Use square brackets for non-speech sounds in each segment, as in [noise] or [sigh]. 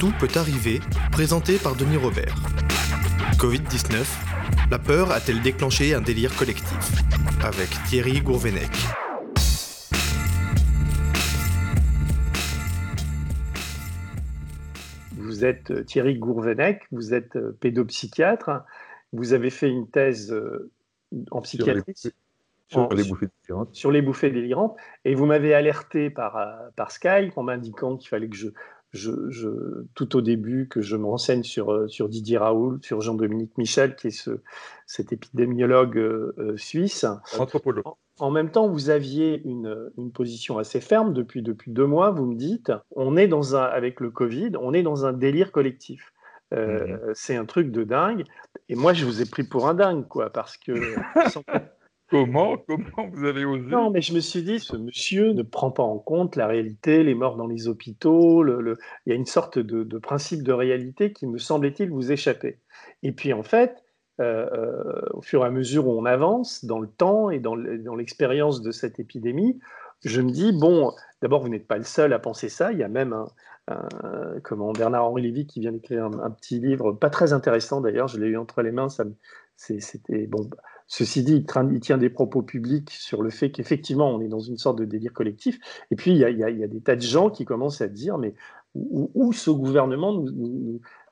Tout peut arriver, présenté par Denis Robert. Covid-19, la peur a-t-elle déclenché un délire collectif? Avec Thierry Gourvenec. Vous êtes euh, Thierry Gourvenec, vous êtes euh, pédopsychiatre, vous avez fait une thèse euh, en psychiatrie sur, les, bouffées délirantes. Sur les bouffées délirantes, et vous m'avez alerté par, par Skype en m'indiquant qu'il fallait que je, je, tout au début que je me renseigne sur, euh, sur Didier Raoul, sur Jean-Dominique Michel, qui est ce, cet épidémiologue euh, euh, suisse. Anthropologue. En, même temps, vous aviez une, une, position assez ferme depuis, depuis deux mois. Vous me dites, on est dans un, avec le Covid, on est dans un délire collectif. Mhm. C'est un truc de dingue. Et moi, je vous ai pris pour un dingue, quoi, parce que [laughs] Comment Comment vous avez osé Non, mais je me suis dit, ce monsieur ne prend pas en compte la réalité, les morts dans les hôpitaux. Il y a une sorte de, principe de réalité qui me semblait-il vous échapper. Et puis en fait, euh, euh, au fur et à mesure où on avance dans le temps et dans l'expérience de cette épidémie, je me dis, bon, d'abord, vous n'êtes pas le seul à penser ça. Il y a même un, comment, Bernard-Henri Lévy qui vient d'écrire un, petit livre, pas très intéressant d'ailleurs, je l'ai eu entre les mains. C'était bon Ceci dit, il, tient des propos publics sur le fait qu'effectivement, on est dans une sorte de délire collectif. Et puis, il y, a, des tas de gens qui commencent à dire, mais où, ce gouvernement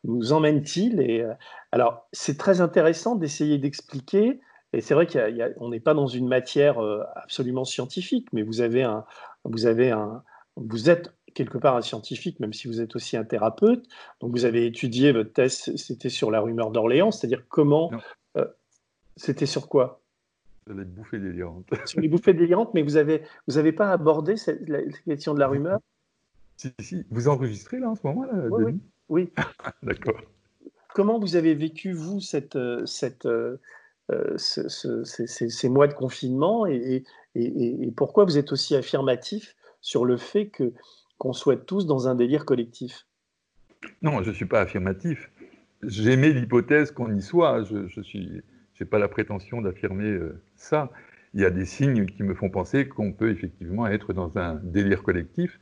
nous, emmène-t-il? Et euh, alors, c'est très intéressant d'essayer d'expliquer. Et c'est vrai qu'on n'est pas dans une matière euh, absolument scientifique, mais vous avez un, vous avez un, vous êtes quelque part un scientifique, même si vous êtes aussi un thérapeute. Donc, vous avez étudié votre thèse, c'était sur la rumeur d'Orléans, c'est-à-dire comment c'était sur quoi? Sur les bouffées délirantes. [laughs] sur les bouffées délirantes, mais vous n'avez vous avez pas abordé cette, la, question de la rumeur? [laughs] Si, si. Vous enregistrez là en ce moment là, Oui, oui. oui. [laughs] D'accord. Comment vous avez vécu, vous, cette, euh, cette, ces, mois de confinement et, et, et, pourquoi vous êtes aussi affirmatif sur le fait que qu'on soit tous dans un délire collectif? Non, je ne suis pas affirmatif. J'aimais l'hypothèse qu'on y soit. Je, je suis je n'ai pas la prétention d'affirmer euh, ça. Il y a des signes qui me font penser qu'on peut effectivement être dans un délire collectif,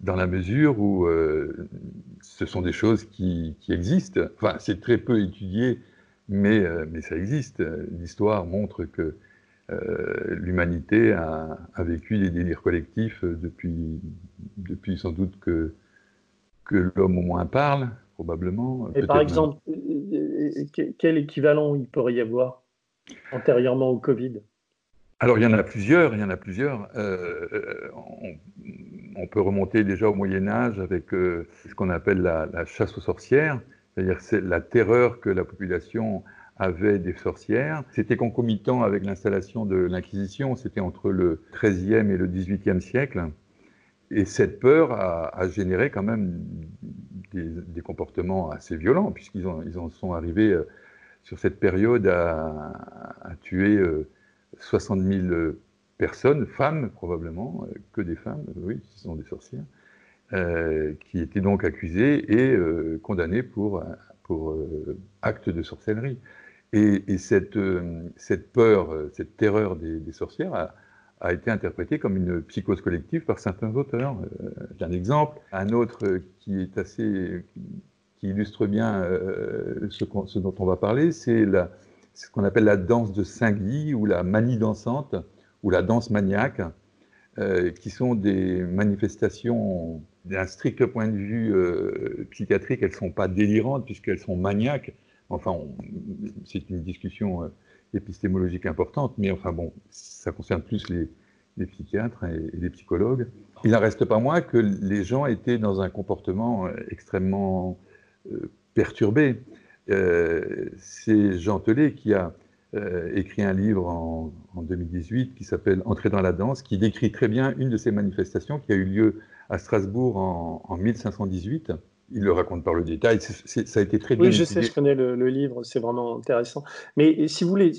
dans la mesure où euh, ce sont des choses qui, existent. Enfin, c'est très peu étudié, mais, euh, mais ça existe. L'histoire montre que l'humanité a, vécu des délires collectifs depuis, depuis sans doute que, que l'homme au moins parle, probablement. Et par exemple, quel équivalent il pourrait y avoir antérieurement au Covid? Alors, il y en a plusieurs, il y en a plusieurs. Euh, euh, on, peut remonter déjà au Moyen Âge avec euh, ce qu'on appelle la, chasse aux sorcières, c'est-à-dire c'est la terreur que la population avait des sorcières. C'était concomitant avec l'installation de l'Inquisition, c'était entre le XIIIe et le XVIIIe siècle. Et cette peur a, généré quand même des, comportements assez violents, puisqu'ils ils en sont arrivés sur cette période à, tuer 60 euh, 000 personnes, femmes probablement, euh, que des femmes, oui, qui sont des sorcières, euh, qui étaient donc accusées et condamnées pour, actes de sorcellerie. Et, cette, peur, cette terreur des, sorcières a, a, été interprétée comme une psychose collective par certains auteurs. J'ai un exemple, un autre qui illustre bien euh, ce, dont on va parler, c'est ce qu'on appelle la danse de Saint-Guy ou la manie dansante ou la danse maniaque, euh, qui sont des manifestations d'un strict point de vue euh, psychiatrique, elles ne sont pas délirantes puisqu'elles sont maniaques. Enfin, c'est une discussion épistémologique importante, mais enfin bon, ça concerne plus les, psychiatres et, les psychologues. Il n'en reste pas moins que les gens étaient dans un comportement extrêmement euh, perturbé. Euh, c'est Jean Telet qui a euh, écrit un livre en, 2018 qui s'appelle Entrer dans la danse, qui décrit très bien une de ces manifestations qui a eu lieu à Strasbourg en, 1518. Il le raconte par le détail. ça a été très bien. Oui, je sais, je connais le, le livre, c'est vraiment intéressant. Mais si vous voulez,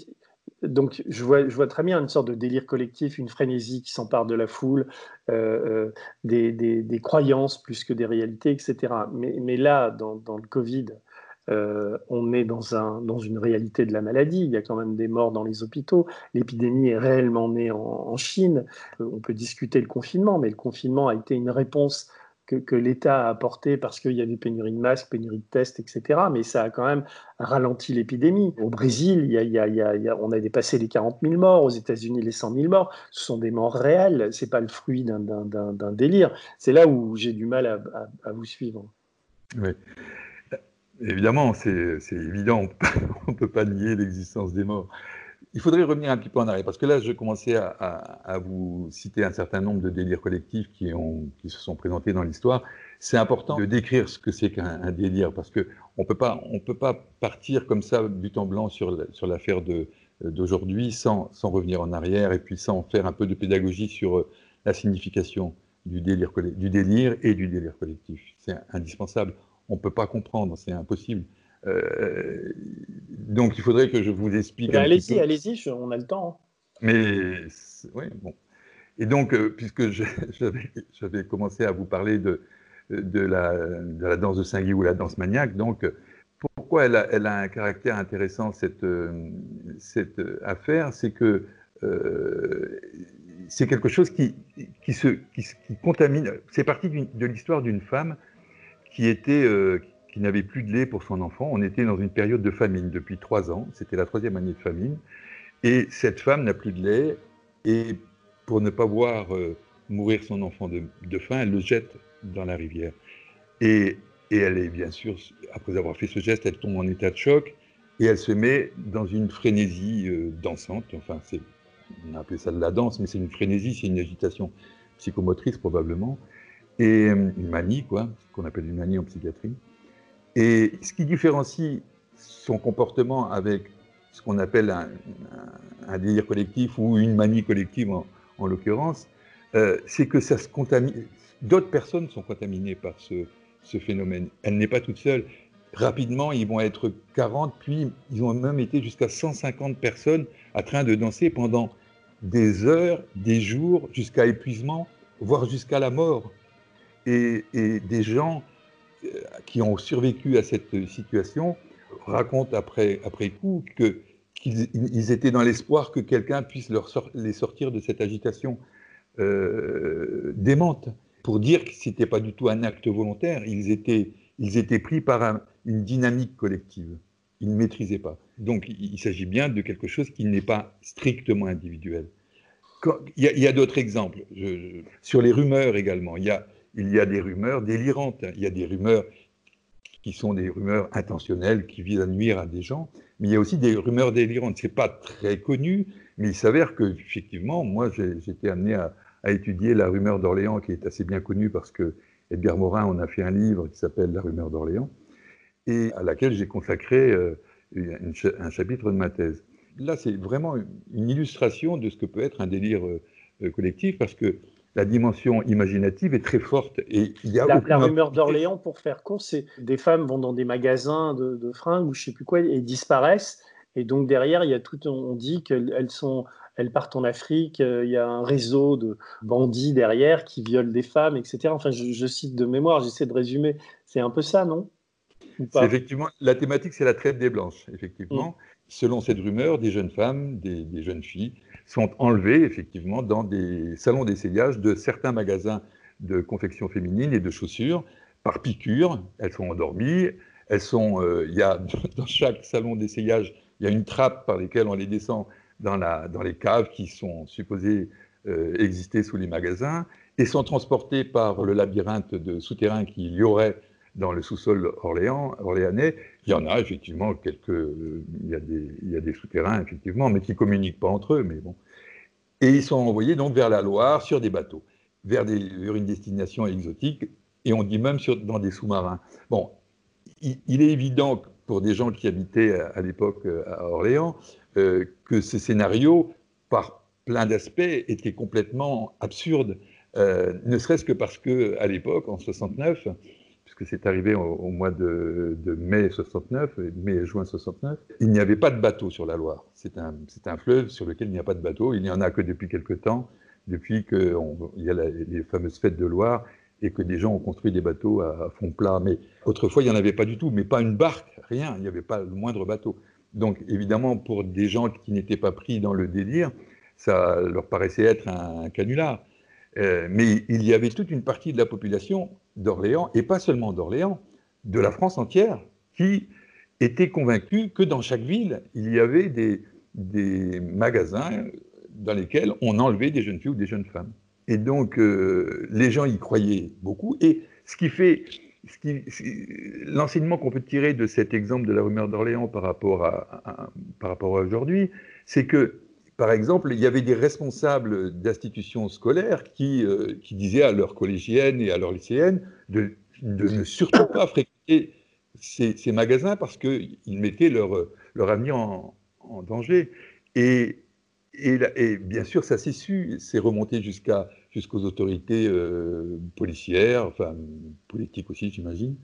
donc je vois, je vois, très bien une sorte de délire collectif, une frénésie qui s'empare de la foule, euh, euh, des, croyances plus que des réalités, etc. Mais, là, dans, le Covid, euh, on est dans, un, dans, une réalité de la maladie. Il y a quand même des morts dans les hôpitaux. L'épidémie est réellement née en, Chine. on peut discuter le confinement, mais le confinement a été une réponse que, l'État a apporté parce qu'il y a des pénuries de masques, pénuries de tests, etc. Mais ça a quand même ralenti l'épidémie. Au Brésil, on a dépassé les 40 000 morts. Aux États-Unis, les 100 000 morts. Ce sont des morts réelles. Ce n'est pas le fruit d'un délire. C'est là où j'ai du mal à, vous suivre. Oui. Évidemment, c'est évident, [laughs] on ne peut pas nier l'existence des morts. Il faudrait revenir un petit peu en arrière, parce que là, je commençais à, vous citer un certain nombre de délires collectifs qui, se sont présentés dans l'histoire. C'est important de décrire ce que c'est qu'un délire, parce qu'on ne peut pas partir comme ça, but en blanc, sur, sur l'affaire d'aujourd'hui, sans, sans, revenir en arrière, et puis sans faire un peu de pédagogie sur euh, la signification du délire, du délire et du délire collectif. C'est indispensable. On ne peut pas comprendre, c'est impossible. Euh, donc il faudrait que je vous explique. Allez-y, allez-y, on a le temps. Hein. Mais oui, bon. Et donc, euh, puisque [laughs] j'avais commencé à vous parler de, de, la, de, la, danse de Saint-Guy ou la danse maniaque, donc pourquoi elle a, elle a un caractère intéressant, cette, cette affaire? C'est que euh, c'est quelque chose qui, qui, se, qui, contamine. C'est parti de l'histoire d'une femme qui était, qui n'avait plus de lait pour son enfant. On était dans une période de famine depuis trois ans. C'était la troisième année de famine. Et cette femme n'a plus de lait. Et pour ne pas voir euh, mourir son enfant de, faim, elle le jette dans la rivière. Et, et, elle est bien sûr, après avoir fait ce geste, elle tombe en état de choc et elle se met dans une frénésie euh, dansante. Enfin, c'est, on a appelé ça de la danse, mais c'est une frénésie, c'est une agitation psychomotrice probablement. Et euh, une manie, quoi, qu'on appelle une manie en psychiatrie. Et ce qui différencie son comportement avec ce qu'on appelle un, délire collectif ou une manie collective en, l'occurrence, euh, c'est que. D'autres personnes sont contaminées par ce, phénomène. Elle n'est pas toute seule. Rapidement, ils vont être 40, puis ils ont même été jusqu'à 150 personnes à train de danser pendant des heures, des jours, jusqu'à épuisement, voire jusqu'à la mort. Et, des gens qui ont survécu à cette situation racontent après, après coup que, qu'ils étaient dans l'espoir que quelqu'un puisse leur les sortir de cette agitation euh, démente, pour dire que ce n'était pas du tout un acte volontaire, ils étaient, ils étaient pris par une dynamique collective. Ils ne maîtrisaient pas. Donc il, s'agit bien de quelque chose qui n'est pas strictement individuel. il y a, d'autres exemples. sur les rumeurs également. Il y a, il y a des rumeurs délirantes, il y a des rumeurs qui sont des rumeurs intentionnelles, qui visent à nuire à des gens, mais il y a aussi des rumeurs délirantes. Ce n'est pas très connu, mais il s'avère que, effectivement, moi, j'étais amené à, étudier la rumeur d'Orléans, qui est assez bien connue parce que Edgar Morin en a fait un livre qui s'appelle La rumeur d'Orléans, et à laquelle j'ai consacré euh, un chapitre de ma thèse. Là, c'est vraiment une illustration de ce que peut être un délire euh, collectif, parce que la dimension imaginative est très forte. Et il y a la, rumeur d'Orléans, pour faire court, c'est des femmes vont dans des magasins de, fringues ou je sais plus quoi et disparaissent. Et donc derrière, il y a tout, on dit qu'elles sont, elles partent en Afrique. Euh, il y a un réseau de bandits derrière qui violent des femmes, etc. Enfin, je, cite de mémoire, j'essaie de résumer. C'est un peu ça, non? C'est effectivement la thématique, c'est la traite des blanches, effectivement. Mm. Selon cette rumeur, des jeunes femmes, des jeunes filles sont enlevées effectivement dans des salons d'essayage de certains magasins de confection féminine et de chaussures par piqûre. Elles sont endormies. Elles sont, euh, il y a [laughs] dans chaque salon d'essayage, il y a une trappe par laquelle on les descend dans, la, dans les caves qui sont supposées euh, exister sous les magasins et sont transportées par le labyrinthe de souterrains qu'il y aurait dans le sous-sol orléanais, il y en a effectivement quelques, il y a des, il y a des souterrains effectivement, mais qui ne communiquent pas entre eux, mais bon. Et ils sont envoyés donc vers la Loire sur des bateaux, vers, des, une destination exotique, et on dit même sur, dans des sous-marins. Bon, il, est évident pour des gens qui habitaient à, l'époque euh, à Orléans euh, que ces scénarios, par plein d'aspects, étaient complètement absurdes, euh, ne serait-ce que parce que à l'époque, en 69, que c'est arrivé au, mois de, mai 69, mai juin 69, il n'y avait pas de bateau sur la Loire. C'est un, un, fleuve sur lequel il n'y a pas de bateau. Il n'y en a que depuis quelque temps, depuis qu'il y a les fameuses fêtes de Loire et que des gens ont construit des bateaux à, fond plat. Mais autrefois, il n'y en avait pas du tout, mais pas une barque, rien. Il n'y avait pas le moindre bateau. Donc évidemment, pour des gens qui n'étaient pas pris dans le délire, ça leur paraissait être un, canular. Euh, mais il y avait toute une partie de la population d'Orléans, et pas seulement d'Orléans, de la France entière, qui était convaincue que dans chaque ville, il y avait des, des magasins dans lesquels on enlevait des jeunes filles ou des jeunes femmes. Et donc, euh, les gens y croyaient beaucoup. Et ce qui fait, l'enseignement qu'on peut tirer de cet exemple de la rumeur d'Orléans par rapport à, par rapport à aujourd'hui, c'est que, par exemple, il y avait des responsables d'institutions scolaires qui, euh, qui disaient à leurs collégiennes et à leurs lycéennes de, de ne surtout pas fréquenter ces, ces magasins parce qu'ils mettaient leur, leur avenir en, en danger. Et et, bien sûr, ça s'est su, c'est remonté jusqu'à, jusqu'aux autorités euh, policières, enfin politiques aussi, j'imagine,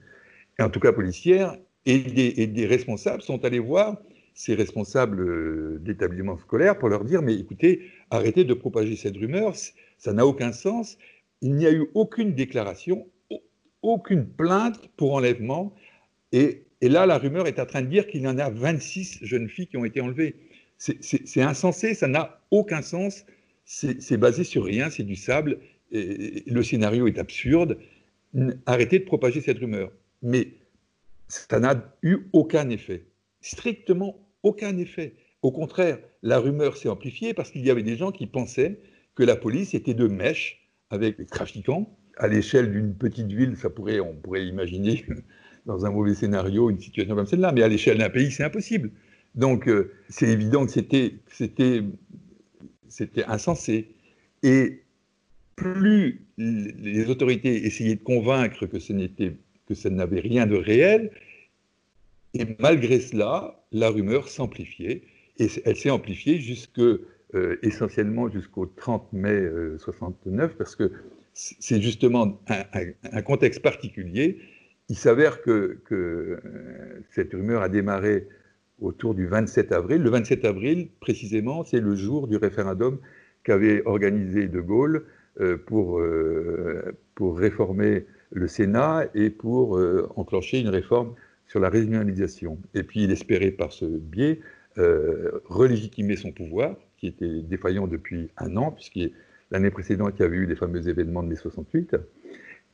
et en tout cas policières, et des, responsables sont allés voir ces responsables euh, d'établissements scolaires pour leur dire, mais écoutez, arrêtez de propager cette rumeur, ça n'a aucun sens, il n'y a eu aucune déclaration, aucune plainte pour enlèvement, et, là, la rumeur est en train de dire qu'il y en a 26 jeunes filles qui ont été enlevées. C'est insensé, ça n'a aucun sens, c'est basé sur rien, c'est du sable, le scénario est absurde. Arrêtez de propager cette rumeur. Mais ça n'a eu aucun effet, strictement aucun effet. Au contraire, la rumeur s'est amplifiée parce qu'il y avait des gens qui pensaient que la police était de mèche avec les trafiquants. À l'échelle d'une petite ville, ça pourrait, on pourrait imaginer [laughs] dans un mauvais scénario une situation comme celle-là, mais à l'échelle d'un pays, c'est impossible. Donc, euh, c'est évident que c'était, insensé. Et plus les autorités essayaient de convaincre que ce que ça n'avait rien de réel, et malgré cela, la rumeur s'amplifiait. Et elle s'est amplifiée euh, essentiellement jusqu'au 30 mai 69, euh, parce que c'est justement un, contexte particulier. Il s'avère que, que cette rumeur a démarré autour du 27 avril. Le 27 avril, précisément, c'est le jour du référendum qu'avait organisé De Gaulle euh, pour, euh, pour réformer le Sénat et pour euh, enclencher une réforme sur la régionalisation. Et puis il espérait par ce biais relégitimer son pouvoir, qui était défaillant depuis un an, puisque l'année précédente, il y avait eu les fameux événements de mai 68.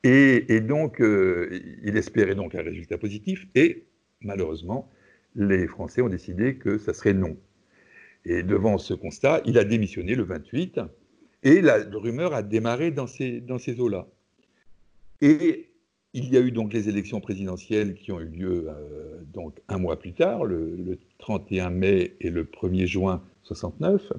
Et, et donc, il espérait donc un résultat positif, et malheureusement, les Français ont décidé que ça serait non. Et devant ce constat, il a démissionné le 28, et la rumeur a démarré dans ces, dans ces eaux-là. Et il y a eu donc les élections présidentielles qui ont eu lieu euh, donc un mois plus tard, le, 31 mai et le 1er juin 69,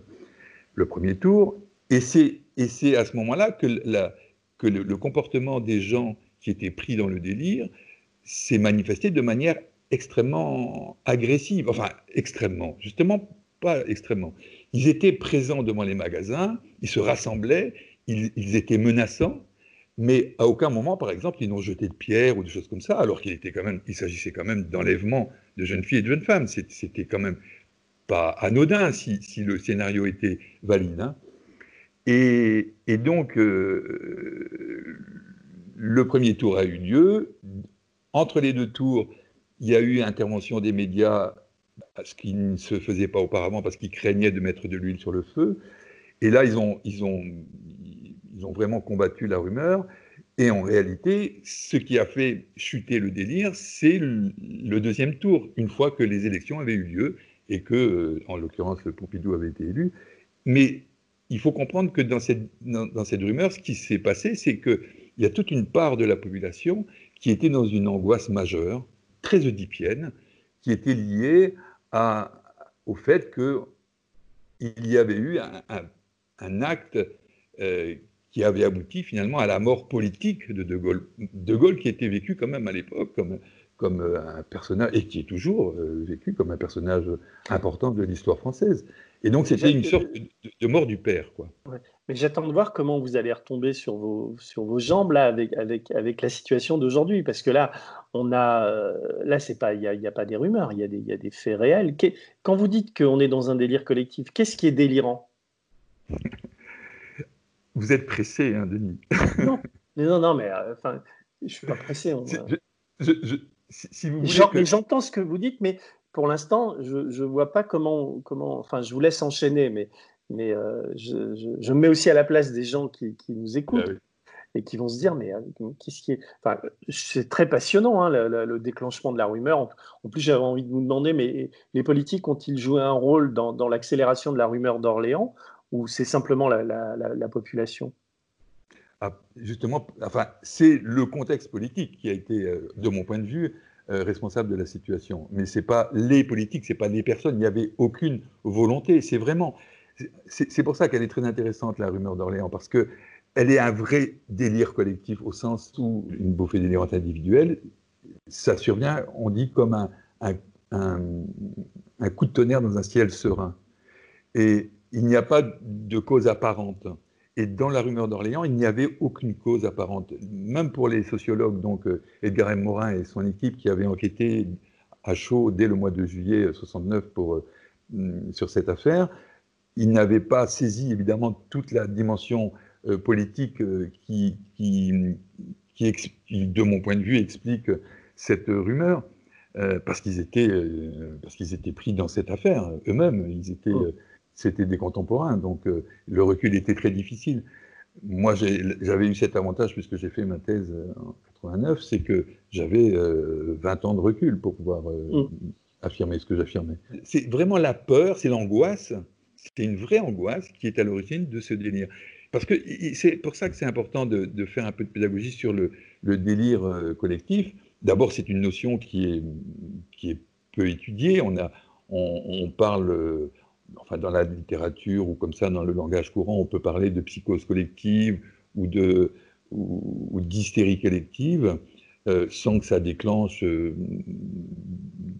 le premier tour. Et c'est à ce moment-là que, le comportement des gens qui étaient pris dans le délire s'est manifesté de manière extrêmement agressive, enfin extrêmement, justement pas extrêmement. Ils étaient présents devant les magasins, ils se rassemblaient, ils, étaient menaçants, mais à aucun moment, par exemple, ils n'ont jeté de pierres ou des choses comme ça, alors qu'il était quand même, il s'agissait quand même d'enlèvement de jeunes filles et de jeunes femmes. C'était quand même pas anodin si, le scénario était valide. Hein. Et, donc, euh, le premier tour a eu lieu. Entre les deux tours, il y a eu intervention des médias, ce qui ne se faisait pas auparavant parce qu'ils craignaient de mettre de l'huile sur le feu. Et là, ils ont, ils, ont, ils ont vraiment combattu la rumeur. Et en réalité, ce qui a fait chuter le délire, c'est le deuxième tour, une fois que les élections avaient eu lieu et que, euh, en l'occurrence, le Pompidou avait été élu. Mais il faut comprendre que dans cette, dans cette rumeur, ce qui s'est passé, c'est qu'il y a toute une part de la population qui était dans une angoisse majeure, très oedipienne qui était liée au fait qu'il y avait eu un, acte euh, qui avait abouti finalement à la mort politique de De Gaulle. De Gaulle qui était vécu quand même à l'époque comme, comme euh, un personnage, et qui est toujours euh, vécu comme un personnage important de l'histoire française. Et donc c'était une sorte de, mort du père. Quoi. Mais j'attends de voir comment vous allez retomber sur vos, sur vos jambes là, avec, avec, avec la situation d'aujourd'hui. Parce que là, on a, euh, là c'est pas, il n'y a, a, pas des rumeurs, il y, a des, y a des faits réels. Quand vous dites qu'on est dans un délire collectif, qu'est-ce qui est délirant? Vous êtes pressé, hein, Denis [laughs] Non, mais non, non, mais euh, je suis pas pressé. si vous J'entends ce que vous dites, mais pour l'instant, je ne vois pas comment, comment. Enfin, je vous laisse enchaîner, mais, mais euh, je, me mets aussi à la place des gens qui, qui nous écoutent. Ah et qui vont se dire mais qu'est-ce qui est enfin, c'est très passionnant hein, le, déclenchement de la rumeur en, plus j'avais envie de vous demander mais les politiques ont-ils joué un rôle dans, dans l'accélération de la rumeur d'Orléans? Ou c'est simplement la, la population? Ah, justement, enfin, c'est le contexte politique qui a été, euh, de mon point de vue, euh, responsable de la situation. Mais ce n'est pas les politiques, ce n'est pas les personnes. Il n'y avait aucune volonté. C'est vraiment. C'est pour ça qu'elle est très intéressante, la rumeur d'Orléans, parce que elle est un vrai délire collectif au sens où une bouffée délirante individuelle, ça survient, on dit, comme un, un, un coup de tonnerre dans un ciel serein. Et il n'y a pas de cause apparente. Et dans la rumeur d'Orléans, il n'y avait aucune cause apparente. Même pour les sociologues, donc euh, Edgar M. Morin et son équipe qui avaient enquêté à chaud dès le mois de juillet 69 pour, euh, mm, sur cette affaire, ils n'avaient pas saisi évidemment toute la dimension euh, politique qui, qui, qui, de mon point de vue, explique cette rumeur. parce qu'ils étaient, parce qu'ils étaient pris dans cette affaire eux-mêmes. Ils étaient, oh c'était des contemporains, donc euh, le recul était très difficile. Moi, j'avais eu cet avantage, puisque j'ai fait ma thèse euh, en 89, c'est que j'avais 20 euh, ans de recul pour pouvoir mm. affirmer ce que j'affirmais. C'est vraiment la peur, c'est l'angoisse, c'est une vraie angoisse qui est à l'origine de ce délire. Parce que c'est pour ça que c'est important de, faire un peu de pédagogie sur le, délire collectif. D'abord, c'est une notion qui est, qui est peu étudiée. On, a, on parle enfin dans la littérature ou comme ça dans le langage courant, on peut parler de psychose collective ou de d'hystérie collective, euh, sans que ça déclenche euh,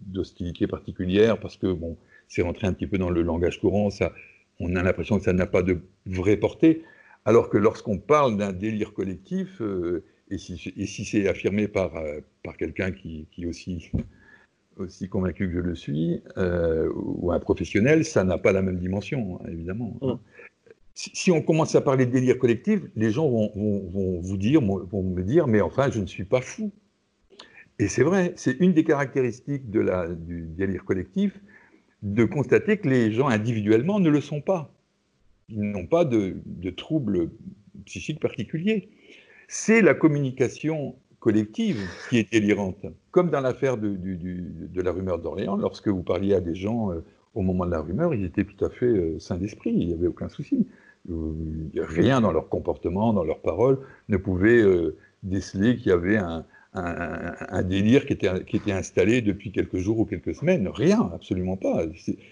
d'hostilité particulière, parce que bon, c'est rentré un petit peu dans le langage courant, ça, on a l'impression que ça n'a pas de vraie portée, alors que lorsqu'on parle d'un délire collectif, euh, et si, c'est affirmé par, par quelqu'un qui aussi aussi convaincu que je le suis, euh, ou un professionnel, ça n'a pas la même dimension, hein, évidemment. Hein. Mm. Si, on commence à parler de délire collectif, les gens vont, vous dire, vont me dire, mais enfin, je ne suis pas fou. Et c'est vrai, c'est une des caractéristiques de la, du délire collectif de constater que les gens individuellement ne le sont pas. Ils n'ont pas de, de troubles psychiques particuliers. C'est la communication collective qui est délirante. Comme dans l'affaire de, la rumeur d'Orléans, lorsque vous parliez à des gens euh, au moment de la rumeur, ils étaient tout à fait euh, sains d'esprit, il n'y avait aucun souci. Euh, rien dans leur comportement, dans leurs paroles, ne pouvait déceler qu'il y avait un, délire qui était, qui était installé depuis quelques jours ou quelques semaines. Rien, absolument pas.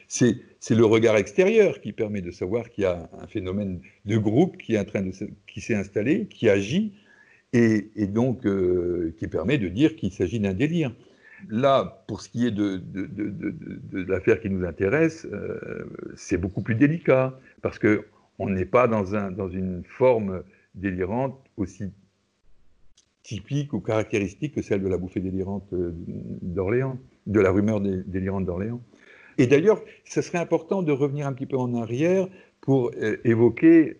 C'est le regard extérieur qui permet de savoir qu'il y a un phénomène de groupe qui qui s'est installé, qui agit et, donc euh, qui permet de dire qu'il s'agit d'un délire. Là, pour ce qui est de, l'affaire qui nous intéresse, euh, c'est beaucoup plus délicat, parce qu'on n'est pas dans, un, dans une forme délirante aussi typique ou caractéristique que celle de la bouffée délirante euh, d'Orléans, de la rumeur délirante d'Orléans. Et d'ailleurs, ce serait important de revenir un petit peu en arrière pour évoquer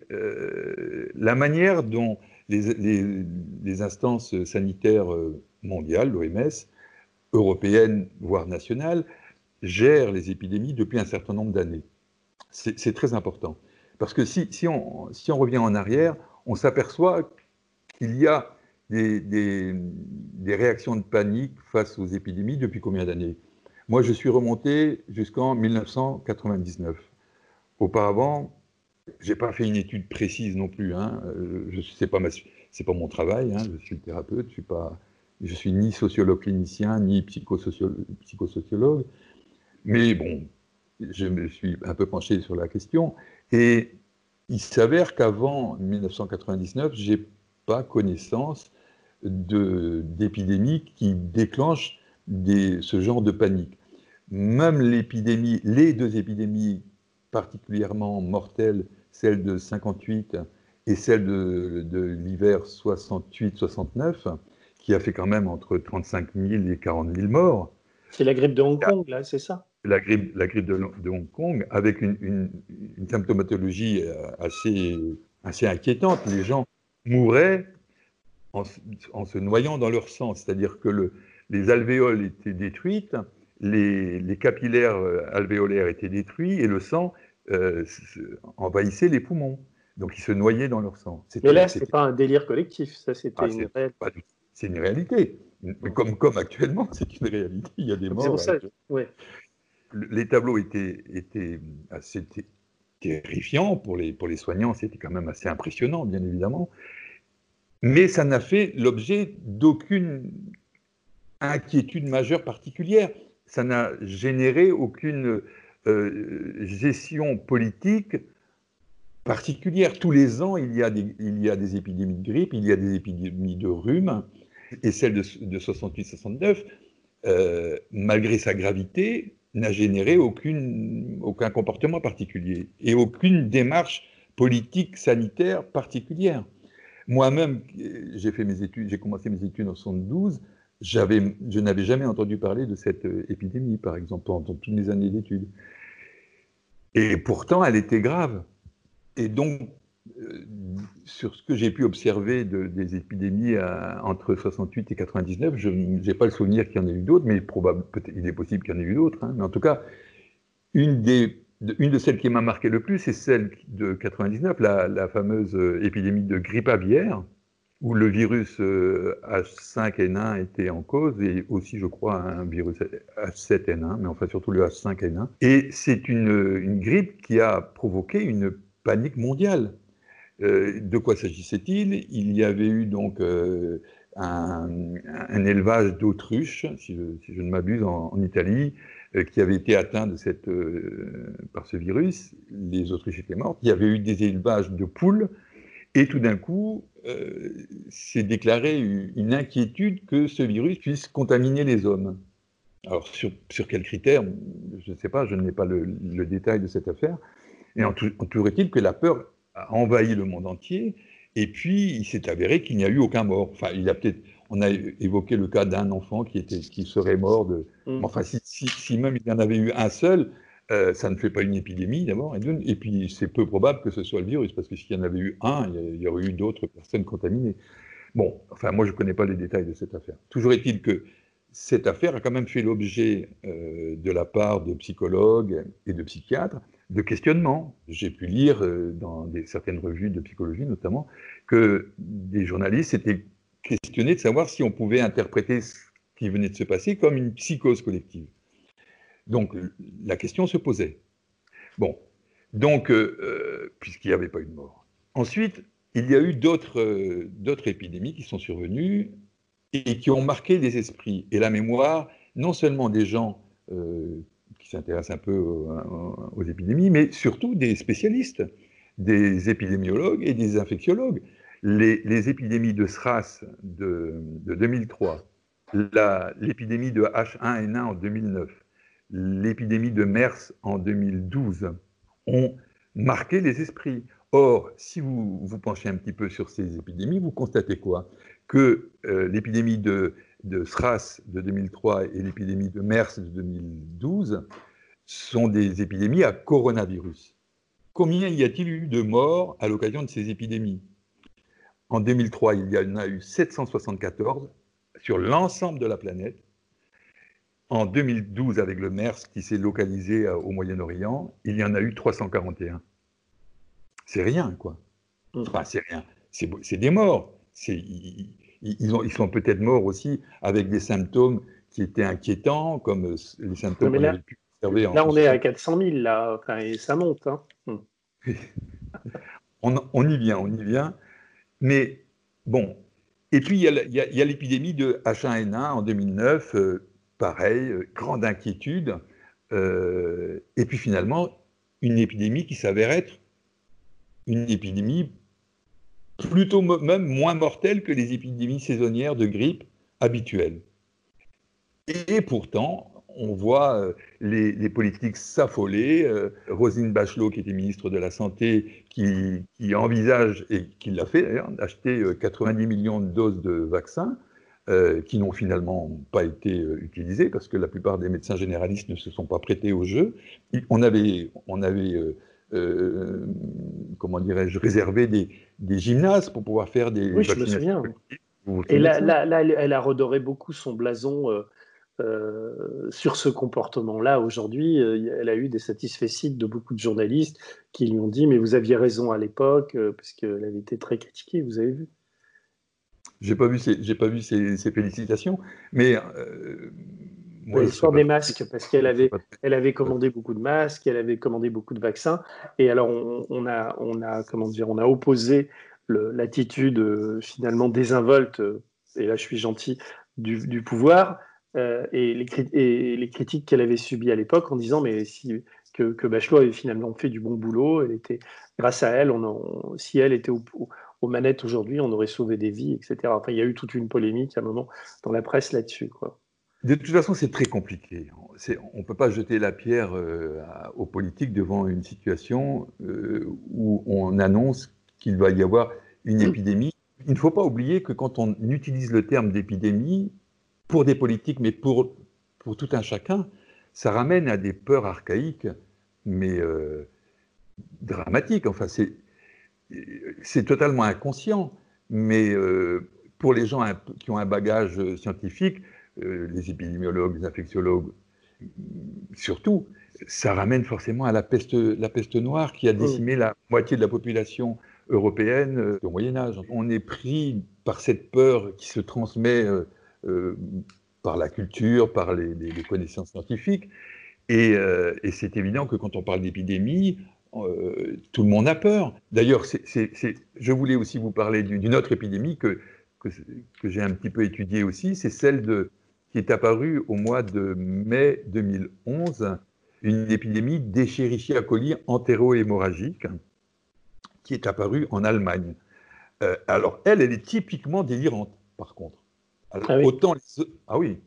la manière dont les, instances sanitaires euh, mondiales, l'OMS, européennes, voire nationales, gèrent les épidémies depuis un certain nombre d'années. C'est très important. Parce que si, on, revient en arrière, on s'aperçoit qu'il y a des, réactions de panique face aux épidémies depuis combien d'années? Moi, je suis remonté jusqu'en 1999. Auparavant, j'ai pas fait une étude précise non plus. Hein. Euh, je sais pas c'est pas mon travail. Hein. Je suis thérapeute. Je suis suis ni sociologue clinicien ni psychosociologue. Mais bon, je me suis un peu penché sur la question. Et il s'avère qu'avant 1999, j'ai pas connaissance d'épidémies qui déclenchent des, ce genre de panique. Même l'épidémie, les deux épidémies particulièrement mortelles celle de 58 et celle de, l'hiver 68-69, qui a fait quand même entre 35 000 et 40 000 morts. C'est la grippe de Hong Kong, là, c'est ça? La grippe, la grippe de, Hong Kong, avec une, symptomatologie euh, assez, assez inquiétante. Les gens mouraient en, se noyant dans leur sang, c'est-à-dire que le, les alvéoles étaient détruites, les, les, capillaires euh, alvéolaires étaient détruits et le sang euh, envahissait les poumons. Donc ils se noyaient dans leur sang. Mais là, ce n'est pas un délire collectif, ça c'était ah, une réalité. C'est une réalité. Comme, comme actuellement, [laughs] c'est une réalité. Il y a des morts. Ça, Les tableaux étaient, étaient assez terrifiants pour les, pour les soignants, c'était quand même assez impressionnant, bien évidemment. Mais ça n'a fait l'objet d'aucune inquiétude majeure particulière. Ça n'a généré aucune euh, gestion politique particulière. Tous les ans, il y, a des, il y a des épidémies de grippe, il y a des épidémies de rhume, et celle de, 68-69, euh, malgré sa gravité, n'a généré aucune, aucun comportement particulier et aucune démarche politique sanitaire particulière. Moi-même, j'ai j'ai commencé mes études en 72 je n'avais jamais entendu parler de cette euh, épidémie, par exemple, pendant toutes mes années d'études. Et pourtant, elle était grave. Et donc, euh, sur ce que j'ai pu observer de, des épidémies entre 68 et 99, je n'ai pas le souvenir qu'il y en ait eu d'autres, mais probable, il est possible qu'il y en ait eu d'autres. Hein. Mais en tout cas, une, des, une de celles qui m'a marqué le plus, c'est celle de 99, la, la fameuse euh, épidémie de grippe aviaire, où le virus H5N1 euh, était en cause, et aussi, je crois, un virus H7N1, mais enfin surtout le H5N1. Et c'est une, grippe qui a provoqué une panique mondiale. Euh, de quoi s'agissait-il? Il y avait eu donc euh, un, élevage d'autruches, si, je ne m'abuse, en, en, Italie, qui avait été atteint de cette, par ce virus. Les autruches étaient mortes. Il y avait eu des élevages de poules. Et tout d'un coup, euh, s'est déclaré une inquiétude que ce virus puisse contaminer les hommes. Alors, sur, sur quels critères Je ne sais pas, je n'ai pas le, détail de cette affaire. Et en, tout, il que la peur a envahi le monde entier, et puis il s'est avéré qu'il n'y a eu aucun mort. Enfin, il a peut-être, on a évoqué le cas d'un enfant qui, était, qui serait mort de. Mm. Enfin, si, si, même il y en avait eu un seul, euh, ça ne fait pas une épidémie d'abord, et, puis c'est peu probable que ce soit le virus, parce que s'il y en avait eu un, il y, aurait eu d'autres personnes contaminées. Bon, enfin moi je ne connais pas les détails de cette affaire. Toujours est-il que cette affaire a quand même fait l'objet euh, de la part de psychologues et de psychiatres de questionnements. J'ai pu lire euh, dans certaines revues de psychologie notamment que des journalistes étaient questionnés de savoir si on pouvait interpréter ce qui venait de se passer comme une psychose collective. Donc la question se posait. Bon, donc, euh, euh, puisqu'il n'y avait pas eu de mort. Ensuite, il y a eu euh, d'autres épidémies qui sont survenues et qui ont marqué les esprits et la mémoire, non seulement des gens qui s'intéressent un peu aux, épidémies, mais surtout des spécialistes, des épidémiologues et des infectiologues. Les, épidémies de SRAS de, de 2003, l'épidémie de H1N1 en 2009, l'épidémie de MERS en 2012 ont marqué les esprits. Or, si vous vous penchez un petit peu sur ces épidémies, vous constatez quoi? Que euh, l'épidémie de, de, SRAS de 2003 et l'épidémie de MERS de 2012 sont des épidémies à coronavirus. Combien y a-t-il eu de morts à l'occasion de ces épidémies? En 2003, il y en a eu 774 sur l'ensemble de la planète en 2012, avec le MERS qui s'est localisé euh, au Moyen-Orient, il y en a eu 341. C'est rien, quoi. Mm. Enfin, c'est rien. C'est des morts. Ils, ils, sont peut-être morts aussi avec des symptômes qui étaient inquiétants, comme euh, les symptômes qu'on avait pu observer Là, on est à 400 000, là, enfin, et ça monte. Hein. Mm. [laughs] on, y vient, on y vient. Mais bon. Et puis, il y a l'épidémie de H1N1 en 2009 pareil, euh, grande inquiétude, euh, et puis finalement, une épidémie qui s'avère être une épidémie plutôt même moins mortelle que les épidémies saisonnières de grippe habituelles. Et pourtant, on voit euh, les, politiques s'affoler. Rosine Bachelot, qui était ministre de la Santé, qui, qui envisage, et qui l'a fait d'ailleurs, d'acheter 90 millions de doses de vaccins. Euh, qui n'ont finalement pas été euh, utilisés parce que la plupart des médecins généralistes ne se sont pas prêtés au jeu. On avait, on avait euh, comment dirais-je, réservé des, des, gymnases pour pouvoir faire des oui, je me souviens. Et là, là, elle a redoré beaucoup son blason sur ce comportement-là, aujourd'hui, elle a eu des satisfaits de beaucoup de journalistes qui lui ont dit Mais vous aviez raison à l'époque, parce qu'elle avait été très critiquée, vous avez vu. J'ai pas vu ces, j'ai pas vu ces, félicitations, mais l'histoire des masques, parce qu'elle avait, elle avait commandé beaucoup de masques, elle avait commandé beaucoup de vaccins, et alors on, a, on a, comment dire, on a opposé l'attitude euh, finalement désinvolte, et là je suis gentil, du, pouvoir euh, et, les, et, les, critiques qu'elle avait subies à l'époque en disant mais si que, que, Bachelot avait finalement fait du bon boulot, elle était grâce à elle, on, si elle était aux manettes aujourd'hui, on aurait sauvé des vies, etc. Enfin, il y a eu toute une polémique à un moment dans la presse là-dessus, quoi. De toute façon, c'est très compliqué. On ne peut pas jeter la pierre euh, aux politiques devant une situation euh, où on annonce qu'il va y avoir une épidémie. Il ne faut pas oublier que quand on utilise le terme d'épidémie, pour des politiques, mais pour, pour tout un chacun, ça ramène à des peurs archaïques, mais euh, dramatiques. Enfin, c'est totalement inconscient, mais pour les gens qui ont un bagage scientifique, euh, les épidémiologues, les infectiologues, surtout, ça ramène forcément à la peste, la peste noire qui a décimé la moitié de la population européenne euh, au Moyen Âge. On est pris par cette peur qui se transmet euh, par la culture, par les, connaissances scientifiques. Et, c'est évident que quand on parle d'épidémie, tout le monde a peur. D'ailleurs, je voulais aussi vous parler d'une autre épidémie que, que j'ai un petit peu étudiée aussi, c'est celle de, qui est apparue au mois de mai 2011, une épidémie d'Escherichia coli entéro-hémorragique qui est apparue en Allemagne. Euh, alors, elle, elle est typiquement délirante, par contre. ah, oui. Autant ah oui,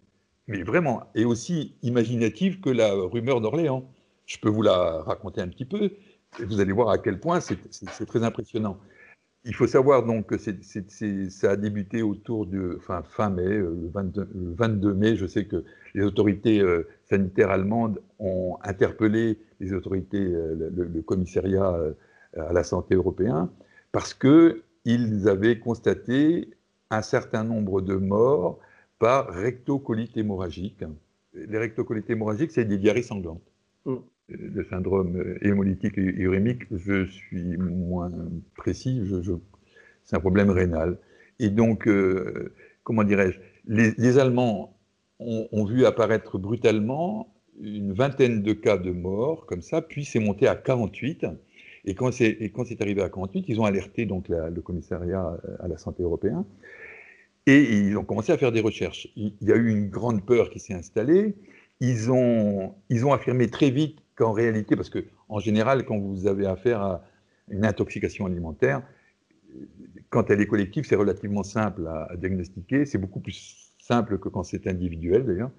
mais vraiment, et aussi imaginative que la rumeur d'Orléans. Je peux vous la raconter un petit peu, vous allez voir à quel point c'est très impressionnant. Il faut savoir donc que ça a débuté autour de fin, fin mai, euh, le 22, mai. Je sais que les autorités euh, sanitaires allemandes ont interpellé les autorités, euh, le, commissariat à la santé européen, parce qu'ils avaient constaté un certain nombre de morts par rectocolite hémorragique. Les rectocolites hémorragiques, c'est des diarrhées sanglantes. Mm le syndrome hémolytique et urémique, je suis moins précis, c'est un problème rénal. Et donc, euh, comment dirais-je, les, Allemands ont, vu apparaître brutalement une vingtaine de cas de morts, comme ça, puis c'est monté à 48. Et quand c'est arrivé à 48, ils ont alerté donc le commissariat à la santé européen et ils ont commencé à faire des recherches. Il y a eu une grande peur qui s'est installée. Ils ont, ils ont affirmé très vite qu'en réalité, parce que en général, quand vous avez affaire à une intoxication alimentaire, quand elle est collective, c'est relativement simple à, diagnostiquer. C'est beaucoup plus simple que quand c'est individuel, d'ailleurs,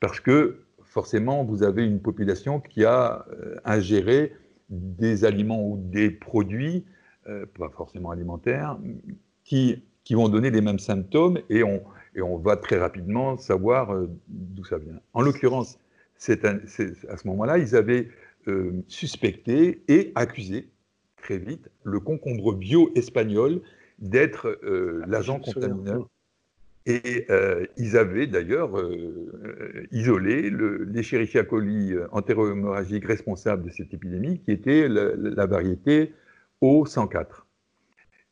parce que forcément, vous avez une population qui a euh, ingéré des aliments ou des produits, euh, pas forcément alimentaires, qui, qui vont donner les mêmes symptômes et on, et on va très rapidement savoir euh, d'où ça vient. En l'occurrence, à ce moment-là, ils avaient euh, suspecté et accusé très vite le concombre bio espagnol d'être euh, l'agent contaminant. Et euh, ils avaient d'ailleurs isolé l'Escherichia coli entérohémorragique responsable de cette épidémie, qui était la, la variété O104.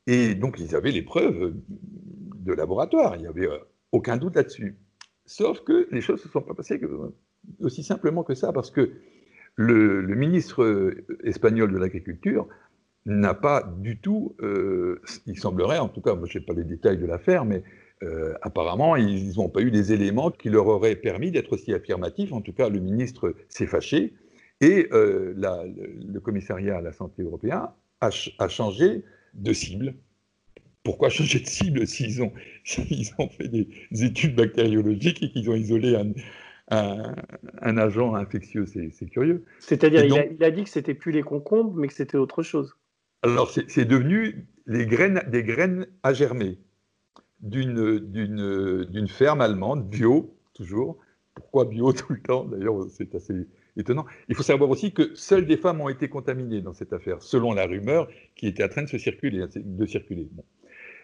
Et donc ils avaient les preuves de laboratoire, il n'y avait aucun doute là-dessus. Sauf que les choses ne se sont pas passées aussi simplement que ça, parce que le, ministre espagnol de l'agriculture n'a pas du tout, euh, il semblerait, en tout cas, moi je sais pas les détails de l'affaire, mais euh, apparemment, ils n'ont pas eu des éléments qui leur auraient permis d'être aussi affirmatifs. En tout cas, le ministre s'est fâché et euh, le, commissariat à la santé européen a, changé de cible. Pourquoi changer de cible [laughs] s'ils ont fait des études bactériologiques et qu'ils ont isolé un, un, agent infectieux, c'est curieux. C'est-à-dire, il, a dit que c'était plus les concombres, mais que c'était autre chose. Alors, c'est devenu les graines, des graines à germer d'une ferme allemande, bio, toujours. Pourquoi bio [laughs] tout le temps? D'ailleurs, c'est assez étonnant. Il faut savoir aussi que seules des femmes ont été contaminées dans cette affaire, selon la rumeur qui était en train de se circuler, de circuler.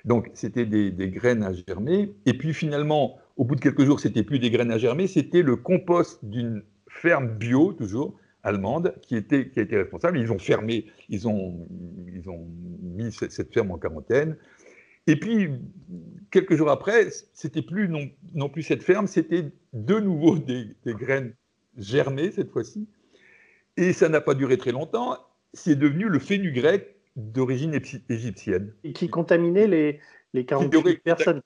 Donc, c'était des, des, graines à germer. Et puis, finalement, au bout de quelques jours, c'était plus des graines à germer, c'était le compost d'une ferme bio, toujours, allemande, qui, était, a été responsable. Ils ont fermé, ils ont, ils ont mis cette ferme en quarantaine. Et puis, quelques jours après, c'était plus non, plus cette ferme, c'était de nouveau [laughs] des, graines germées cette fois-ci. Et ça n'a pas duré très longtemps. C'est devenu le fenugrec d'origine égyptienne. Et qui contaminait les, les 48 personnes.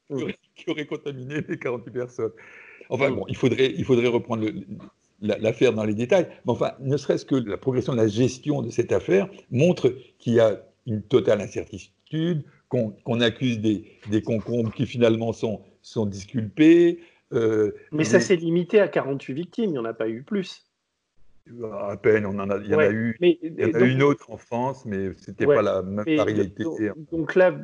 Qui aurait, contaminé les 48 personnes. Enfin bon, il faudrait, il faudrait reprendre l'affaire dans les détails. Mais enfin, ne serait-ce que la progression de la gestion de cette affaire montre qu'il y a une totale incertitude, qu'on accuse des, des, concombres qui finalement sont, sont disculpés. Euh, mais ça s'est limité à 48 victimes, il n'y en a pas eu plus. À peine, on en a, il y en a eu, il y en a une autre en France, mais ce n'était pas la même réalité. Donc, là,